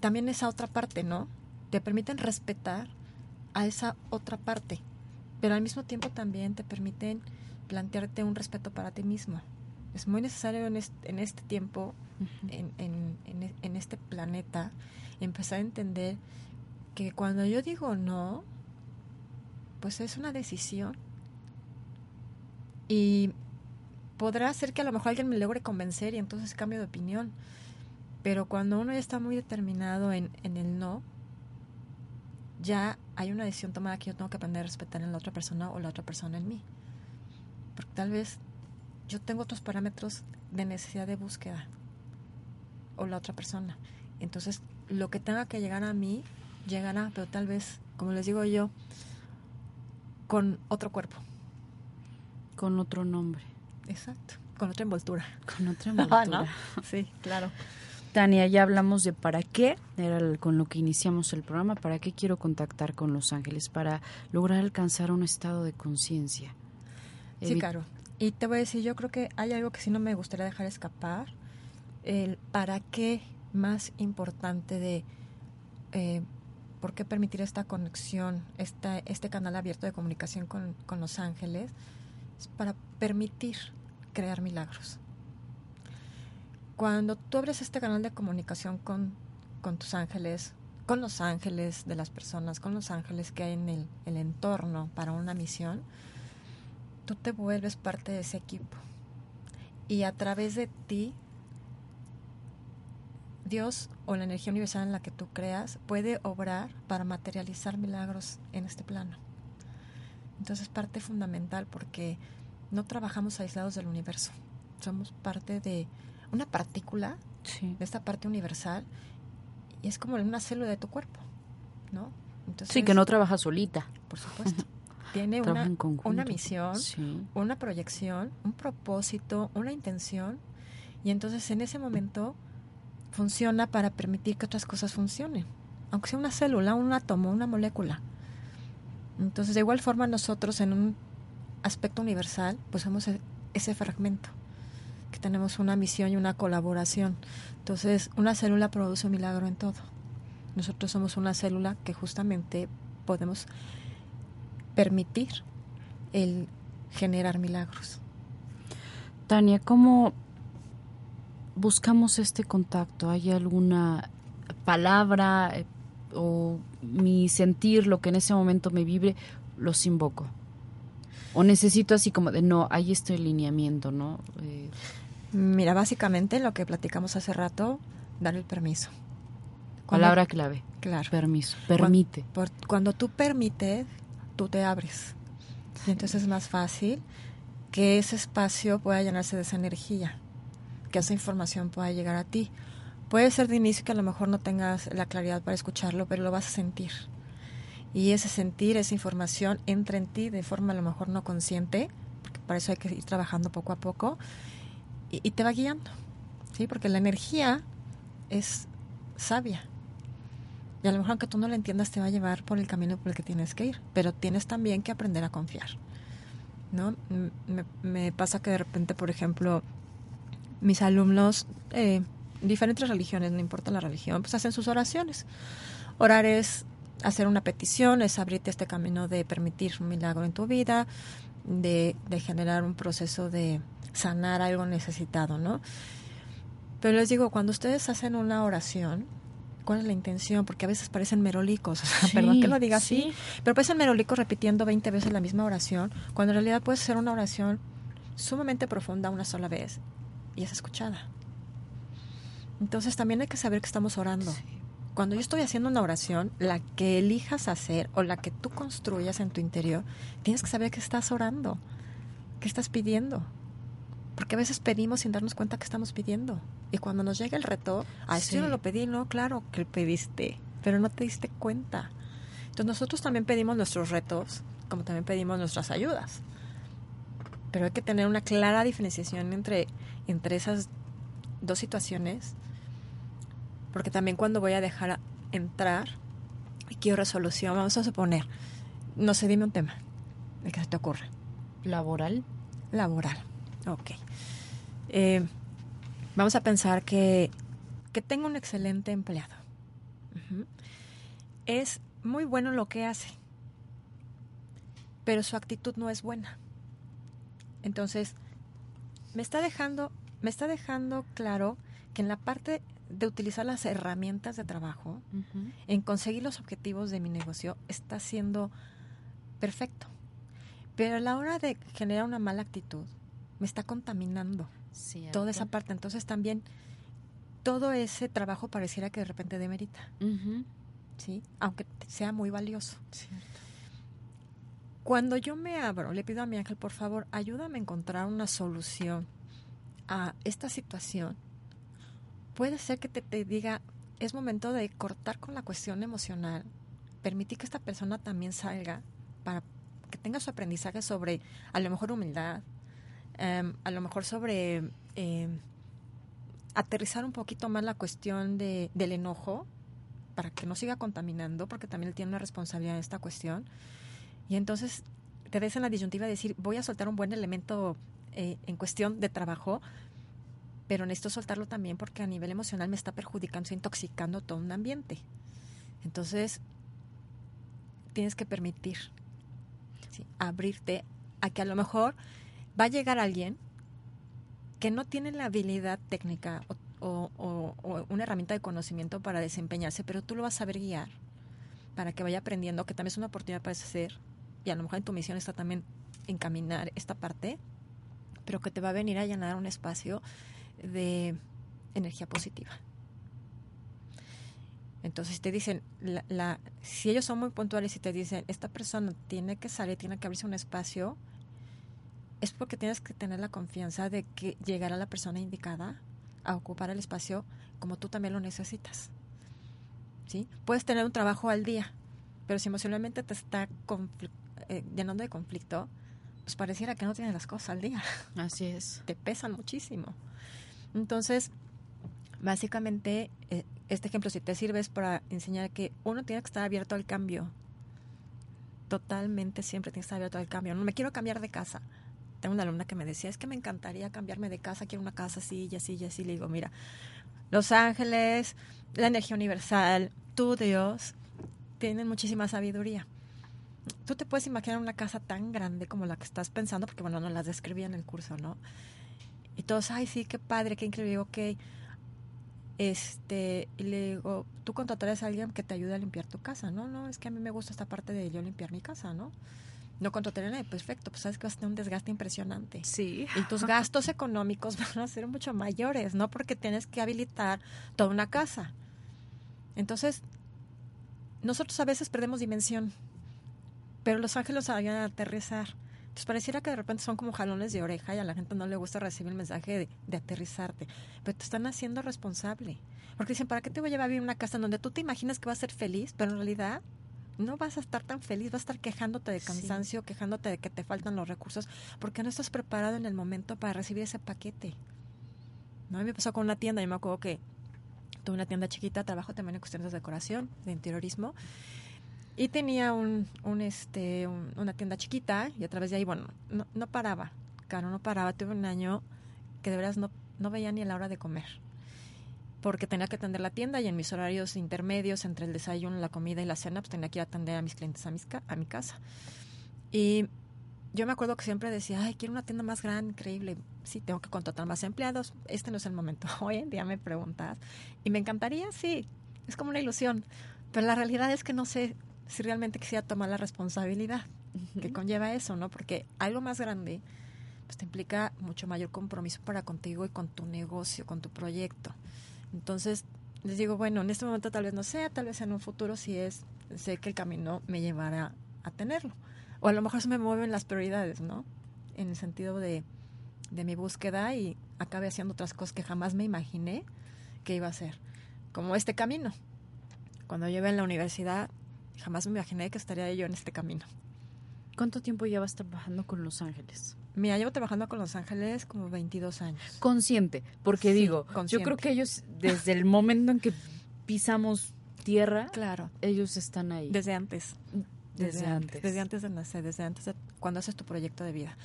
también esa otra parte, ¿no? Te permiten respetar a esa otra parte, pero al mismo tiempo también te permiten plantearte un respeto para ti mismo. Es muy necesario en este, en este tiempo, En, en- en este planeta, empezar a entender que cuando yo digo no, pues es una decisión. Y podrá ser que a lo mejor alguien me logre convencer y entonces cambio de opinión. Pero cuando uno ya está muy determinado en, en el no, ya hay una decisión tomada que yo tengo que aprender a respetar en la otra persona o la otra persona en mí. Porque tal vez yo tengo otros parámetros de necesidad de búsqueda o la otra persona. Entonces, lo que tenga que llegar a mí, llegará, pero tal vez, como les digo yo, con otro cuerpo. Con otro nombre. Exacto. Con otra envoltura. Con otra Ah, envoltura. ¿no? Sí, claro. Tania, ya hablamos de para qué, era el- con lo que iniciamos el programa, para qué quiero contactar con los ángeles, para lograr alcanzar un estado de conciencia. Sí, claro. Y te voy a decir, yo creo que hay algo que sí no me gustaría dejar escapar. El para qué más importante de, eh, ¿por qué permitir esta conexión, esta, este canal abierto de comunicación con, con los ángeles? Es para permitir crear milagros. Cuando tú abres este canal de comunicación con, con tus ángeles, con los ángeles de las personas, con los ángeles que hay en el, el entorno para una misión, tú te vuelves parte de ese equipo. Y a través de ti, Dios o la energía universal en la que tú creas puede obrar para materializar milagros en este plano. Entonces es parte fundamental porque no trabajamos aislados del universo. Somos parte de una partícula Sí. de esta parte universal y es como una célula de tu cuerpo, ¿no? Entonces, Sí, que no trabaja solita. por supuesto. Tiene una, misión, Sí. una proyección, un propósito, una intención y entonces en ese momento funciona para permitir que otras cosas funcionen, aunque sea una célula, un átomo, una molécula. Entonces, de igual forma nosotros en un aspecto universal, pues somos e- ese fragmento, que tenemos una misión y una colaboración. Entonces, una célula produce milagro en todo. Nosotros somos una célula que justamente podemos permitir el generar milagros. Tania, ¿cómo buscamos este contacto? ¿Hay alguna palabra eh, o mi sentir, lo que en ese momento me vibre, los invoco? ¿O necesito así como de, no, hay este lineamiento, ¿no? Eh, Mira, básicamente lo que platicamos hace rato, dar el permiso. Cuando- palabra clave, Claro. permiso, permite. Por- cuando tú permites, tú te abres. Y entonces es más fácil que ese espacio pueda llenarse de esa energía, que esa información pueda llegar a ti. Puede ser de inicio que a lo mejor no tengas la claridad para escucharlo, pero lo vas a sentir. Y ese sentir, esa información entra en ti de forma a lo mejor no consciente, porque para eso hay que ir trabajando poco a poco, y, te va guiando. ¿sí? Porque la energía es sabia. Y a lo mejor aunque tú no lo entiendas, te va a llevar por el camino por el que tienes que ir. Pero tienes también que aprender a confiar. ¿no? Me pasa que de repente, por ejemplo, mis alumnos, eh, diferentes religiones, no importa la religión, pues hacen sus oraciones. Orar es hacer una petición, es abrirte este camino de permitir un milagro en tu vida, de, de generar un proceso de sanar algo necesitado, ¿no? Pero les digo, cuando ustedes hacen una oración, ¿cuál es la intención? Porque a veces parecen merolicos, o sea, Sí, perdón que lo diga así, sí. pero parecen merolicos repitiendo 20 veces la misma oración, cuando en realidad puede ser una oración sumamente profunda una sola vez y es escuchada. Entonces también hay que saber que estamos orando. Cuando yo estoy haciendo una oración, la que elijas hacer o la que tú construyas en tu interior, tienes que saber que estás orando, que estás pidiendo. Porque a veces pedimos sin darnos cuenta que estamos pidiendo. Y cuando nos llega el reto, ah, esto yo no Sí. lo pedí, no, claro que pediste, pero no te diste cuenta. Entonces nosotros también pedimos nuestros retos, como también pedimos nuestras ayudas. Pero hay que tener una clara diferenciación entre, entre esas dos situaciones, porque también cuando voy a dejar a- entrar y quiero resolución, vamos a suponer, no sé, dime un tema, ¿de qué se te ocurre? Laboral. Laboral, ok. Eh, vamos a pensar que, que tengo un excelente empleado. Es muy bueno en lo que hace, pero su actitud no es buena. Entonces, me está dejando, me está dejando claro que en la parte de utilizar las herramientas de trabajo, en conseguir los objetivos de mi negocio, está siendo perfecto. Pero a la hora de generar una mala actitud, me está contaminando toda esa parte. Entonces también todo ese trabajo pareciera que de repente demerita. ¿sí? Aunque sea muy valioso. Cierto. Cuando yo me abro, le pido a mi ángel, por favor, ayúdame a encontrar una solución a esta situación. Puede ser que te, diga, es momento de cortar con la cuestión emocional, permitir que esta persona también salga para que tenga su aprendizaje sobre, a lo mejor, humildad, em, a lo mejor sobre em, aterrizar un poquito más la cuestión de, del enojo para que no siga contaminando, porque también él tiene una responsabilidad en esta cuestión. Y entonces te ves en la disyuntiva de decir, voy a soltar un buen elemento eh, en cuestión de trabajo, pero necesito soltarlo también porque a nivel emocional me está perjudicando, está intoxicando todo un ambiente. Entonces, tienes que permitir, ¿sí? abrirte a que a lo mejor va a llegar alguien que no tiene la habilidad técnica o, o- una herramienta de conocimiento para desempeñarse, pero tú lo vas a saber guiar para que vaya aprendiendo, que también es una oportunidad para hacer, y a lo mejor en tu misión está también encaminar esta parte, pero que te va a venir a llenar un espacio de energía positiva. Entonces, te dicen, si ellos son muy puntuales y te dicen, esta persona tiene que salir, tiene que abrirse un espacio, es porque tienes que tener la confianza de que llegará la persona indicada a ocupar el espacio como tú también lo necesitas. ¿Sí? Puedes tener un trabajo al día, pero si emocionalmente te está confli- eh, llenando de conflicto, pues pareciera que no tienes las cosas al día. Así es. Te pesan muchísimo. Entonces, básicamente, eh, este ejemplo, si te sirve, es para enseñar que uno tiene que estar abierto al cambio. Totalmente siempre tiene que estar abierto al cambio. No me quiero cambiar de casa. Tengo una alumna que me decía, es que me encantaría cambiarme de casa, quiero una casa así y así y así. Le digo, mira, Los Ángeles, la energía universal, tú, Dios, tienen muchísima sabiduría. Tú te puedes imaginar una casa tan grande como la que estás pensando, porque bueno, nos las describí en el curso, ¿no? Y todos, ay, sí, qué padre, qué increíble, ok. Este, y le digo, tú contratarías a alguien que te ayude a limpiar tu casa, ¿no? No, es que a mí me gusta esta parte de yo limpiar mi casa, ¿no? No contrataría a nadie, perfecto, pues sabes que vas a tener un desgaste impresionante. Sí. Y tus gastos económicos van a ser mucho mayores, ¿no? Porque tienes que habilitar toda una casa. Entonces, nosotros a veces perdemos dimensión, pero los ángeles sabían aterrizar. Entonces pareciera que de repente son como jalones de oreja y a la gente no le gusta recibir el mensaje de, de aterrizarte, pero te están haciendo responsable. Porque dicen, ¿para qué te voy a llevar a vivir una casa en donde tú te imaginas que vas a ser feliz, pero en realidad no vas a estar tan feliz, vas a estar quejándote de cansancio, quejándote de que te faltan los recursos, porque no estás preparado en el momento para recibir ese paquete. ¿No? A mí me pasó con una tienda, yo me acuerdo que tuve una tienda chiquita, trabajo también en cuestiones de decoración, de interiorismo, y tenía un, un, este, un- una tienda chiquita y a través de ahí, bueno, no, no paraba, claro, no paraba. Tuve un año que de veras no, no veía ni la hora de comer porque tenía que atender la tienda y en mis horarios intermedios entre el desayuno, la comida y la cena, pues tenía que ir a atender a mis clientes a, mis ca- a mi casa. Y yo me acuerdo que siempre decía, ay, quiero una tienda más grande, increíble. Sí, tengo que contratar más empleados. Este no es el momento. Hoy en día me preguntas. Y me encantaría, sí. Es como una ilusión. Pero la realidad es que no sé si realmente quisiera tomar la responsabilidad que conlleva eso, ¿no? Porque algo más grande pues te implica mucho mayor compromiso para contigo y con tu negocio, con tu proyecto. Entonces, les digo, bueno, en este momento tal vez no sea, tal vez en un futuro sí es, sé que el camino me llevará a tenerlo. O a lo mejor se me mueven las prioridades, ¿no? En el sentido de, de mi búsqueda y acabe haciendo otras cosas que jamás me imaginé que iba a hacer. Como este camino. Cuando yo iba en la universidad, jamás me imaginé que estaría yo en este camino. ¿Cuánto tiempo llevas trabajando con Los Ángeles? Mira, llevo trabajando con Los Ángeles como 22 años. Consciente, porque Sí, digo, yo consciente. creo que ellos, desde el momento en que pisamos tierra, Claro. ellos están ahí. Desde antes. Desde antes. Desde antes de nacer, desde antes de cuando haces tu proyecto de vida.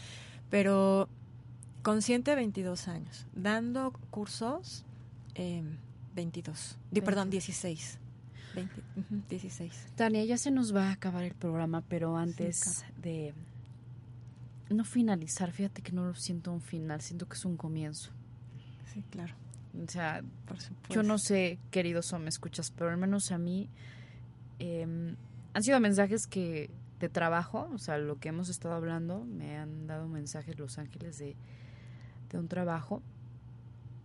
Pero consciente 22 años. Dando cursos eh, 22. Di- perdón, 16. 20, ujú, 16. Tania, ya se nos va a acabar el programa, pero antes de no finalizar, fíjate que no lo siento un final, siento que es un comienzo. Sí, claro. O sea, Por supuesto. yo no sé, queridos o me escuchas, pero al menos a mí eh, han sido mensajes que de trabajo, o sea, lo que hemos estado hablando, me han dado mensajes Los Ángeles de, de un trabajo,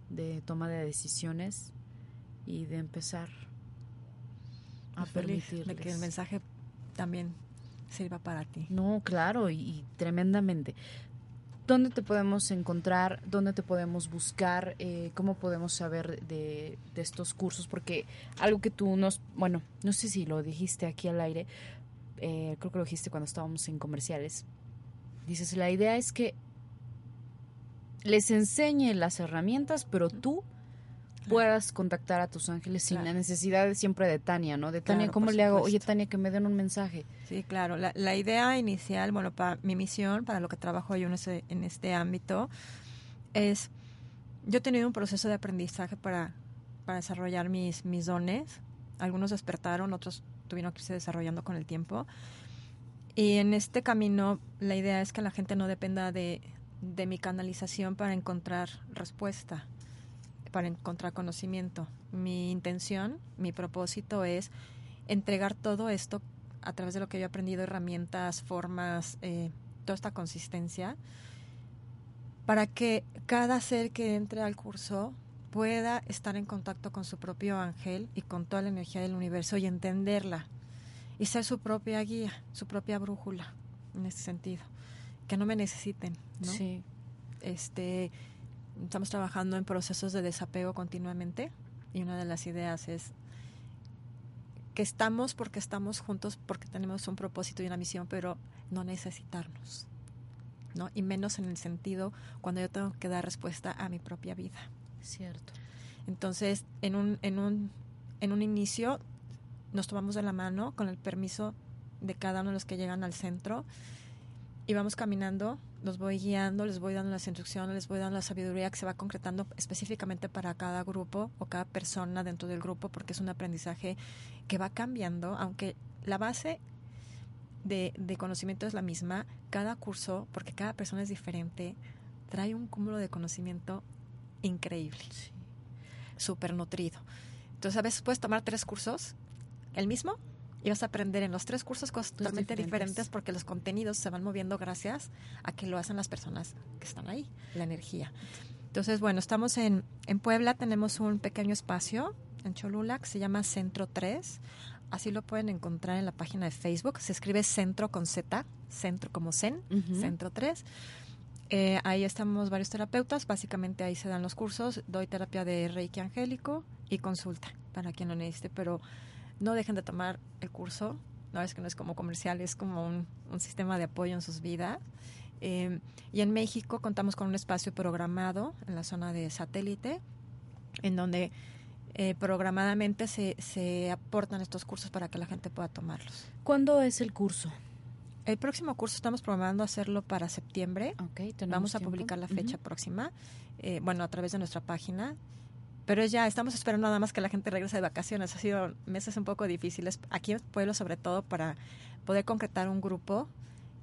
de toma de decisiones y de empezar a feliz permitirles. de que el mensaje también sirva para ti. No, claro, y, y tremendamente. ¿Dónde te podemos encontrar? ¿Dónde te podemos buscar? Eh, ¿Cómo podemos saber de, de estos cursos? Porque algo que tú nos, bueno, no sé si lo dijiste aquí al aire, eh, creo que lo dijiste cuando estábamos en comerciales. Dices, la idea es que les enseñe las herramientas, pero tú puedas contactar a tus ángeles sin Claro. la necesidad de siempre de Tania, ¿no? De Tania, Claro, ¿cómo le hago? Oye, Tania, que me den un mensaje. Sí, claro. La, la idea inicial, bueno, para mi misión, para lo que trabajo yo en, ese, en este ámbito, es, yo he tenido un proceso de aprendizaje para, para desarrollar mis, mis dones. Algunos despertaron, otros tuvieron que irse desarrollando con el tiempo. Y en este camino la idea es que la gente no dependa de, de mi canalización para encontrar respuesta, para encontrar conocimiento. Mi intención, mi propósito es entregar todo esto a través de lo que yo he aprendido, herramientas, formas, eh, toda esta consistencia, para que cada ser que entre al curso pueda estar en contacto con su propio ángel y con toda la energía del universo y entenderla y ser su propia guía, su propia brújula en ese sentido. Que no me necesiten, ¿no? Sí. Este, estamos trabajando en procesos de desapego continuamente y una de las ideas es que estamos porque estamos juntos porque tenemos un propósito y una misión, pero no necesitarnos, ¿no? Y menos en el sentido cuando yo tengo que dar respuesta a mi propia vida. Cierto. Entonces, en un, en un, en un inicio nos tomamos de la mano con el permiso de cada uno de los que llegan al centro y vamos caminando, los voy guiando, les voy dando las instrucciones, les voy dando la sabiduría que se va concretando específicamente para cada grupo o cada persona dentro del grupo porque es un aprendizaje que va cambiando, aunque la base de, de conocimiento es la misma, cada curso, porque cada persona es diferente, trae un cúmulo de conocimiento increíble, súper nutrido. Entonces a veces puedes tomar tres cursos, el mismo, y vas a aprender en los tres cursos cosas totalmente diferentes. diferentes porque los contenidos se van moviendo gracias a que lo hacen las personas que están ahí, la energía. Entonces, bueno, estamos en, en Puebla, tenemos un pequeño espacio en Cholula que se llama Centro 3. Así lo pueden encontrar en la página de Facebook. Se escribe Centro con Z, Centro como Zen. Centro 3. Eh, ahí estamos varios terapeutas, básicamente ahí se dan los cursos, doy terapia de Reiki angélico y consulta para quien lo necesite, pero no dejen de tomar el curso, no es que no es como comercial, es como un, un sistema de apoyo en sus vidas. Eh, y en México contamos con un espacio programado en la zona de satélite, en donde eh, programadamente se, se aportan estos cursos para que la gente pueda tomarlos. ¿Cuándo es el curso? El próximo curso estamos programando hacerlo para septiembre. Ok, tenemos Vamos a tiempo. publicar la fecha próxima, eh, bueno, a través de nuestra página. Pero ya estamos esperando nada más que la gente regrese de vacaciones. Ha sido meses un poco difíciles aquí en Pueblo, sobre todo para poder concretar un grupo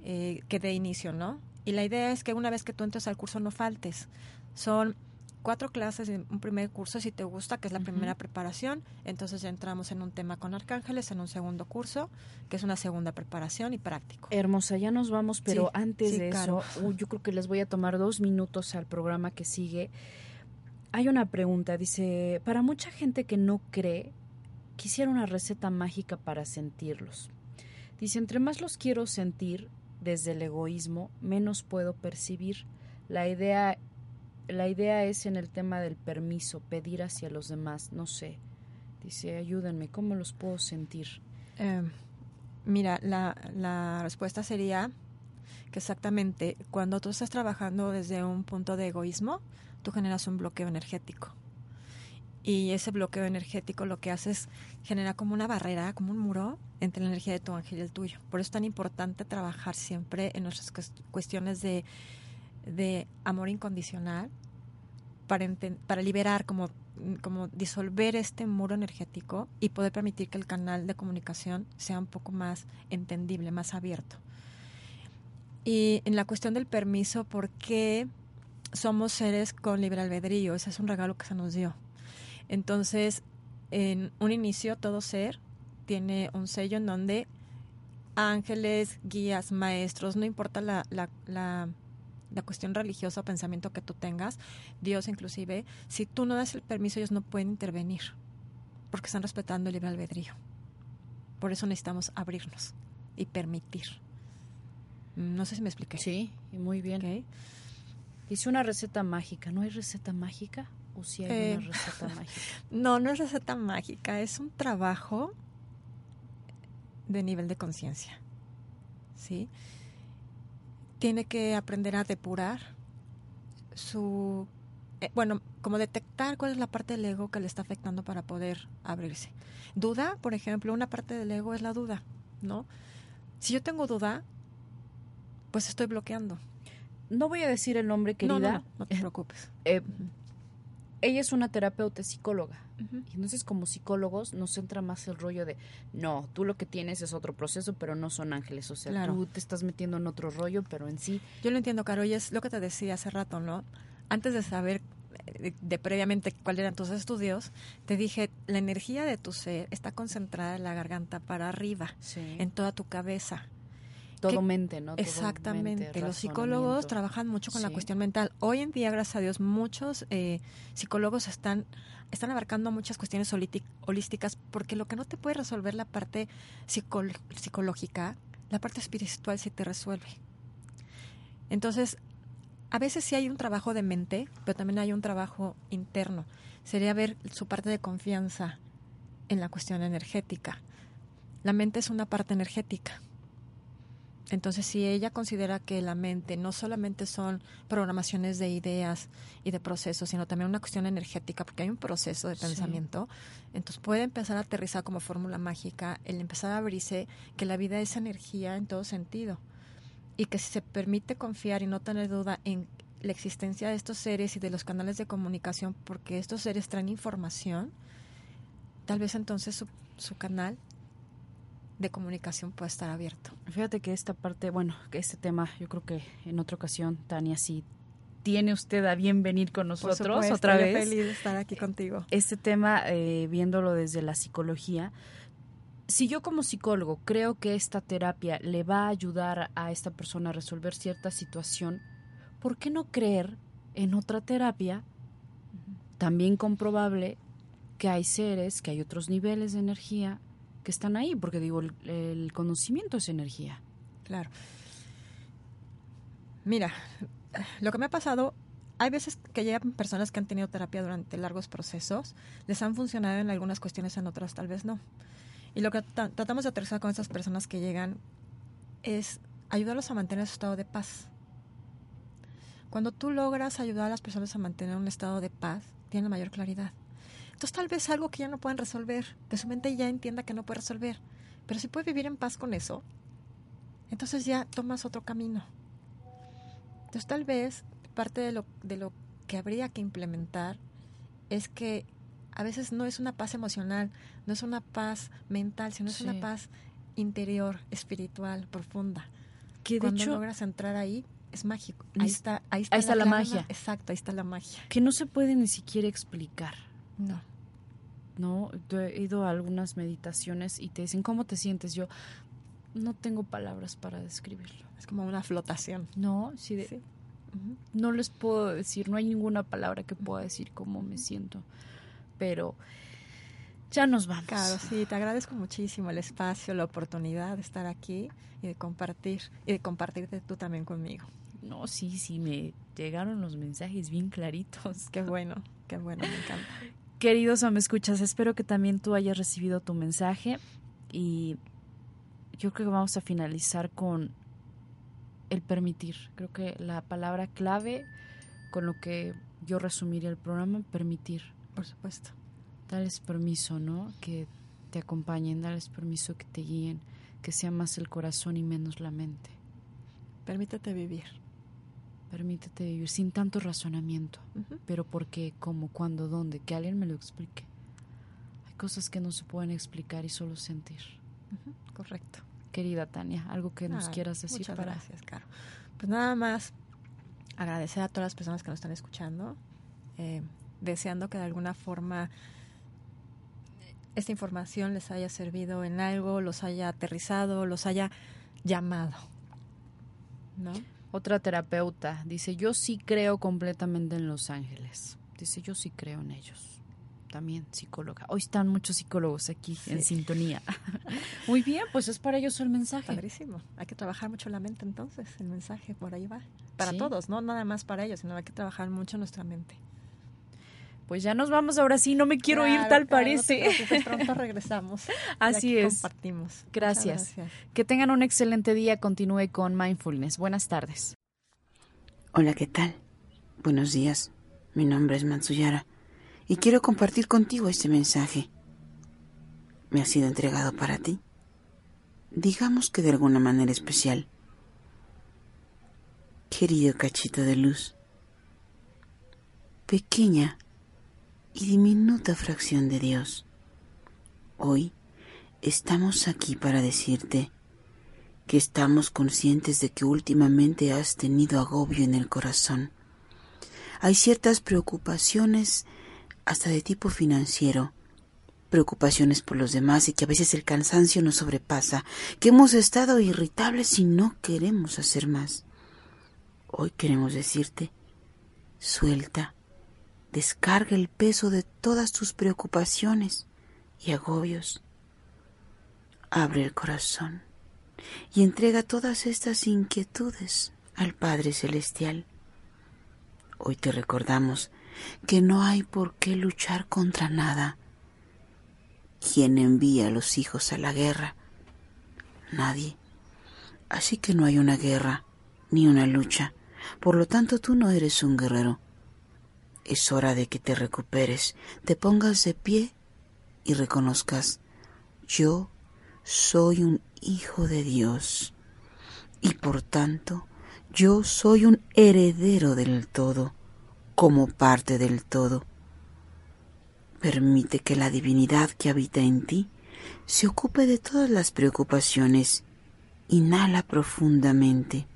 eh, que dé inicio, ¿no? Y la idea es que una vez que tú entres al curso no faltes. Son cuatro clases en un primer curso, si te gusta, que es la primera preparación. Entonces ya entramos en un tema con arcángeles en un segundo curso, que es una segunda preparación y práctico. Hermosa, ya nos vamos, pero Sí, antes sí, de eso, yo creo que les voy a tomar dos minutos al programa que sigue. Hay una pregunta, dice, para mucha gente que no cree, quisiera una receta mágica para sentirlos. Dice, entre más los quiero sentir desde el egoísmo, menos puedo percibir. La idea, la idea es en el tema del permiso, pedir hacia los demás, no sé. Dice, ayúdenme, ¿cómo los puedo sentir? Eh, mira, la, la respuesta sería que exactamente cuando tú estás trabajando desde un punto de egoísmo, tú generas un bloqueo energético. Y ese bloqueo energético lo que hace es genera como una barrera, como un muro entre la energía de tu ángel y el tuyo. Por eso es tan importante trabajar siempre en nuestras cuest- cuestiones de, de amor incondicional para, para liberar, como, como disolver este muro energético y poder permitir que el canal de comunicación sea un poco más entendible, más abierto. Y en la cuestión del permiso, ¿por qué somos seres con libre albedrío? Ese es un regalo que se nos dio. Entonces, en un inicio, todo ser tiene un sello en donde ángeles, guías, maestros, no importa la, la, la, la cuestión religiosa o pensamiento que tú tengas, Dios inclusive, si tú no das el permiso, ellos no pueden intervenir, porque están respetando el libre albedrío. Por eso necesitamos abrirnos y permitir. No sé si me expliqué. Sí, muy bien. Dice una receta mágica. ¿No hay receta mágica? ¿O si hay Eh, una receta mágica? No, no es receta mágica, es un trabajo de nivel de conciencia. ¿Sí? Tiene que aprender a depurar su. eh, bueno, como detectar cuál es la parte del ego que le está afectando para poder abrirse. Duda, por ejemplo, una parte del ego es la duda, ¿no? Si yo tengo duda, pues estoy bloqueando. No voy a decir el nombre, No, querida. no, no, no te preocupes. Eh, ella es una terapeuta es psicóloga. Y entonces como psicólogos nos entra más el rollo de, no, tú lo que tienes es otro proceso, pero no son ángeles. O sea, Claro. tú te estás metiendo en otro rollo, pero en sí Yo lo entiendo, Caro, y es lo que te decía hace rato, ¿no? Antes de saber eh, de, de previamente cuáles eran tus estudios, te dije, la energía de tu ser está concentrada en la garganta para arriba, Sí. en toda tu cabeza. Todo ¿Qué- mente, ¿no? Todo Exactamente. mente, Los psicólogos trabajan mucho con la cuestión mental. Hoy en día, gracias a Dios, muchos eh, psicólogos están, están abarcando muchas cuestiones holísticas porque lo que no te puede resolver la parte psicol- psicológica, la parte espiritual sí te resuelve. Entonces, a veces sí hay un trabajo de mente, pero también hay un trabajo interno. Sería ver su parte de confianza en la cuestión energética. La mente es una parte energética. Entonces, si ella considera que la mente no solamente son programaciones de ideas y de procesos, sino también una cuestión energética, porque hay un proceso de Sí. pensamiento, entonces puede empezar a aterrizar como fórmula mágica, el empezar a abrirse que la vida es energía en todo sentido. Y que si se permite confiar y no tener duda en la existencia de estos seres y de los canales de comunicación, porque estos seres traen información, tal vez entonces su, su canal de comunicación pueda estar abierto. Fíjate que esta parte, bueno, que este tema, yo creo que en otra ocasión, Tania, si tiene usted a bien venir con Por nosotros supuesto, otra vez. feliz de estar aquí contigo. Este tema, eh, viéndolo desde la psicología, si yo como psicólogo creo que esta terapia le va a ayudar a esta persona a resolver cierta situación, ¿por qué no creer en otra terapia también comprobable que hay seres, que hay otros niveles de energía que están ahí? Porque digo, el, conocimiento es energía. Claro. Mira, lo que me ha pasado, hay veces que llegan personas que han tenido terapia durante largos procesos, les han funcionado en algunas cuestiones, en otras tal vez no. Y lo que tra- tratamos de aterrizar con esas personas que llegan es ayudarlos a mantener su estado de paz. Cuando tú logras ayudar a las personas a mantener un estado de paz, tienen mayor claridad. Entonces tal vez algo que ya no pueden resolver, que su mente ya entienda que no puede resolver, pero si puede vivir en paz con eso, entonces ya tomas otro camino. Entonces tal vez parte de lo, de lo que habría que implementar es que a veces no es una paz emocional, no es una paz mental, sino es Sí. una paz interior, espiritual, profunda. Que de Cuando hecho, logras entrar ahí, es mágico. Ahí está, ahí está, ahí está la magia. Exacto, ahí está la magia. que no se puede ni siquiera explicar. No. ¿no? Yo he ido a algunas meditaciones y te dicen, ¿cómo te sientes? Yo no tengo palabras para describirlo. Es como una flotación. No, sí, de- Sí. No les puedo decir, no hay ninguna palabra que pueda decir cómo me siento. Pero ya nos vamos. Claro, sí, te agradezco muchísimo el espacio, la oportunidad de estar aquí y de compartir, y de compartirte tú también conmigo. No, sí, sí, me llegaron los mensajes bien claritos. Qué bueno, qué bueno, me encanta. Queridos o me escuchas, espero que también tú hayas recibido tu mensaje y yo creo que vamos a finalizar con el permitir. Creo que la palabra clave con lo que yo resumiría el programa, permitir. Por supuesto. Dales permiso, ¿no? Que te acompañen, dales permiso que te guíen, que sea más el corazón y menos la mente. Permítete vivir. Permítete vivir sin tanto razonamiento. Pero por qué, cómo, cuándo, dónde, que alguien me lo explique. Hay cosas que no se pueden explicar y solo sentir. Correcto. Querida Tania, algo que nos Ay, quieras decir muchas para gracias, Caro. Pues nada más agradecer a todas las personas que nos están escuchando, eh, deseando que de alguna forma esta información les haya servido en algo, los haya aterrizado, los haya llamado. ¿No? Otra terapeuta dice, yo sí creo completamente en los ángeles. Dice, yo sí creo en ellos. También psicóloga. Hoy están muchos psicólogos aquí en sintonía. Muy bien, pues es para ellos el mensaje. Padrísimo. Hay que trabajar mucho la mente entonces, el mensaje por ahí va. Para Sí. todos, no nada más para ellos, sino hay que trabajar mucho nuestra mente. Pues ya nos vamos ahora sí, no me quiero ir, tal claro, parece. No te pronto regresamos. Así es. Compartimos. Gracias. gracias. Que tengan un excelente día. Continúe con Mindfulness. Buenas tardes. Hola, ¿qué tal? Buenos días. Mi nombre es Matsuyara y quiero compartir contigo este mensaje. Me ha sido entregado para ti. Digamos que de alguna manera especial. Querido cachito de luz. Pequeña, y diminuta fracción de Dios. Hoy estamos aquí para decirte que estamos conscientes de que últimamente has tenido agobio en el corazón. Hay ciertas preocupaciones hasta de tipo financiero, preocupaciones por los demás y que a veces el cansancio nos sobrepasa, que hemos estado irritables y no queremos hacer más. Hoy queremos decirte, suelta, descarga el peso de todas tus preocupaciones y agobios. Abre el corazón y entrega todas estas inquietudes al Padre Celestial. Hoy te recordamos que no hay por qué luchar contra nada. ¿Quién envía a los hijos a la guerra? Nadie. Así que no hay una guerra ni una lucha. Por lo tanto, tú no eres un guerrero. Es hora de que te recuperes, te pongas de pie y reconozcas, yo soy un hijo de Dios y por tanto yo soy un heredero del todo, como parte del todo. Permite que la divinidad que habita en ti se ocupe de todas las preocupaciones. Inhala profundamente.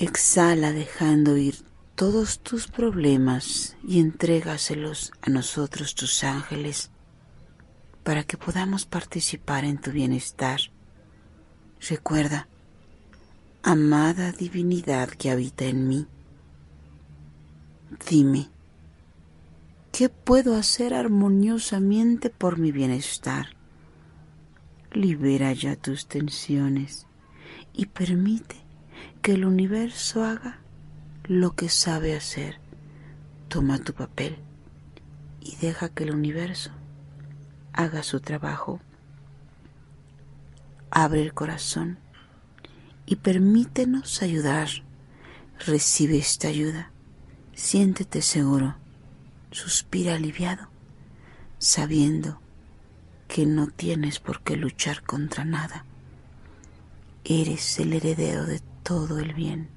Exhala dejando ir todos tus problemas y entrégaselos a nosotros tus ángeles para que podamos participar en tu bienestar. Recuerda, amada divinidad que habita en mí, dime, ¿qué puedo hacer armoniosamente por mi bienestar? Libera ya tus tensiones y permite que el universo haga lo que sabe hacer. Toma tu papel y deja que el universo haga su trabajo. Abre el corazón y permítenos ayudar. Recibe esta ayuda. Siéntete seguro. Suspira aliviado, sabiendo que no tienes por qué luchar contra nada. Eres el heredero de todo el bien.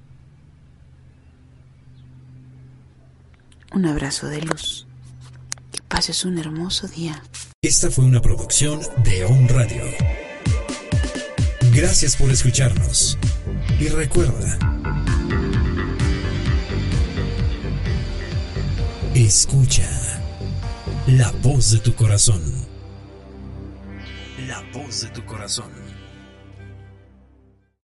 Un abrazo de luz. Que pases un hermoso día. Esta fue una producción de On Radio. Gracias por escucharnos. Y recuerda, escucha la voz de tu corazón. La voz de tu corazón.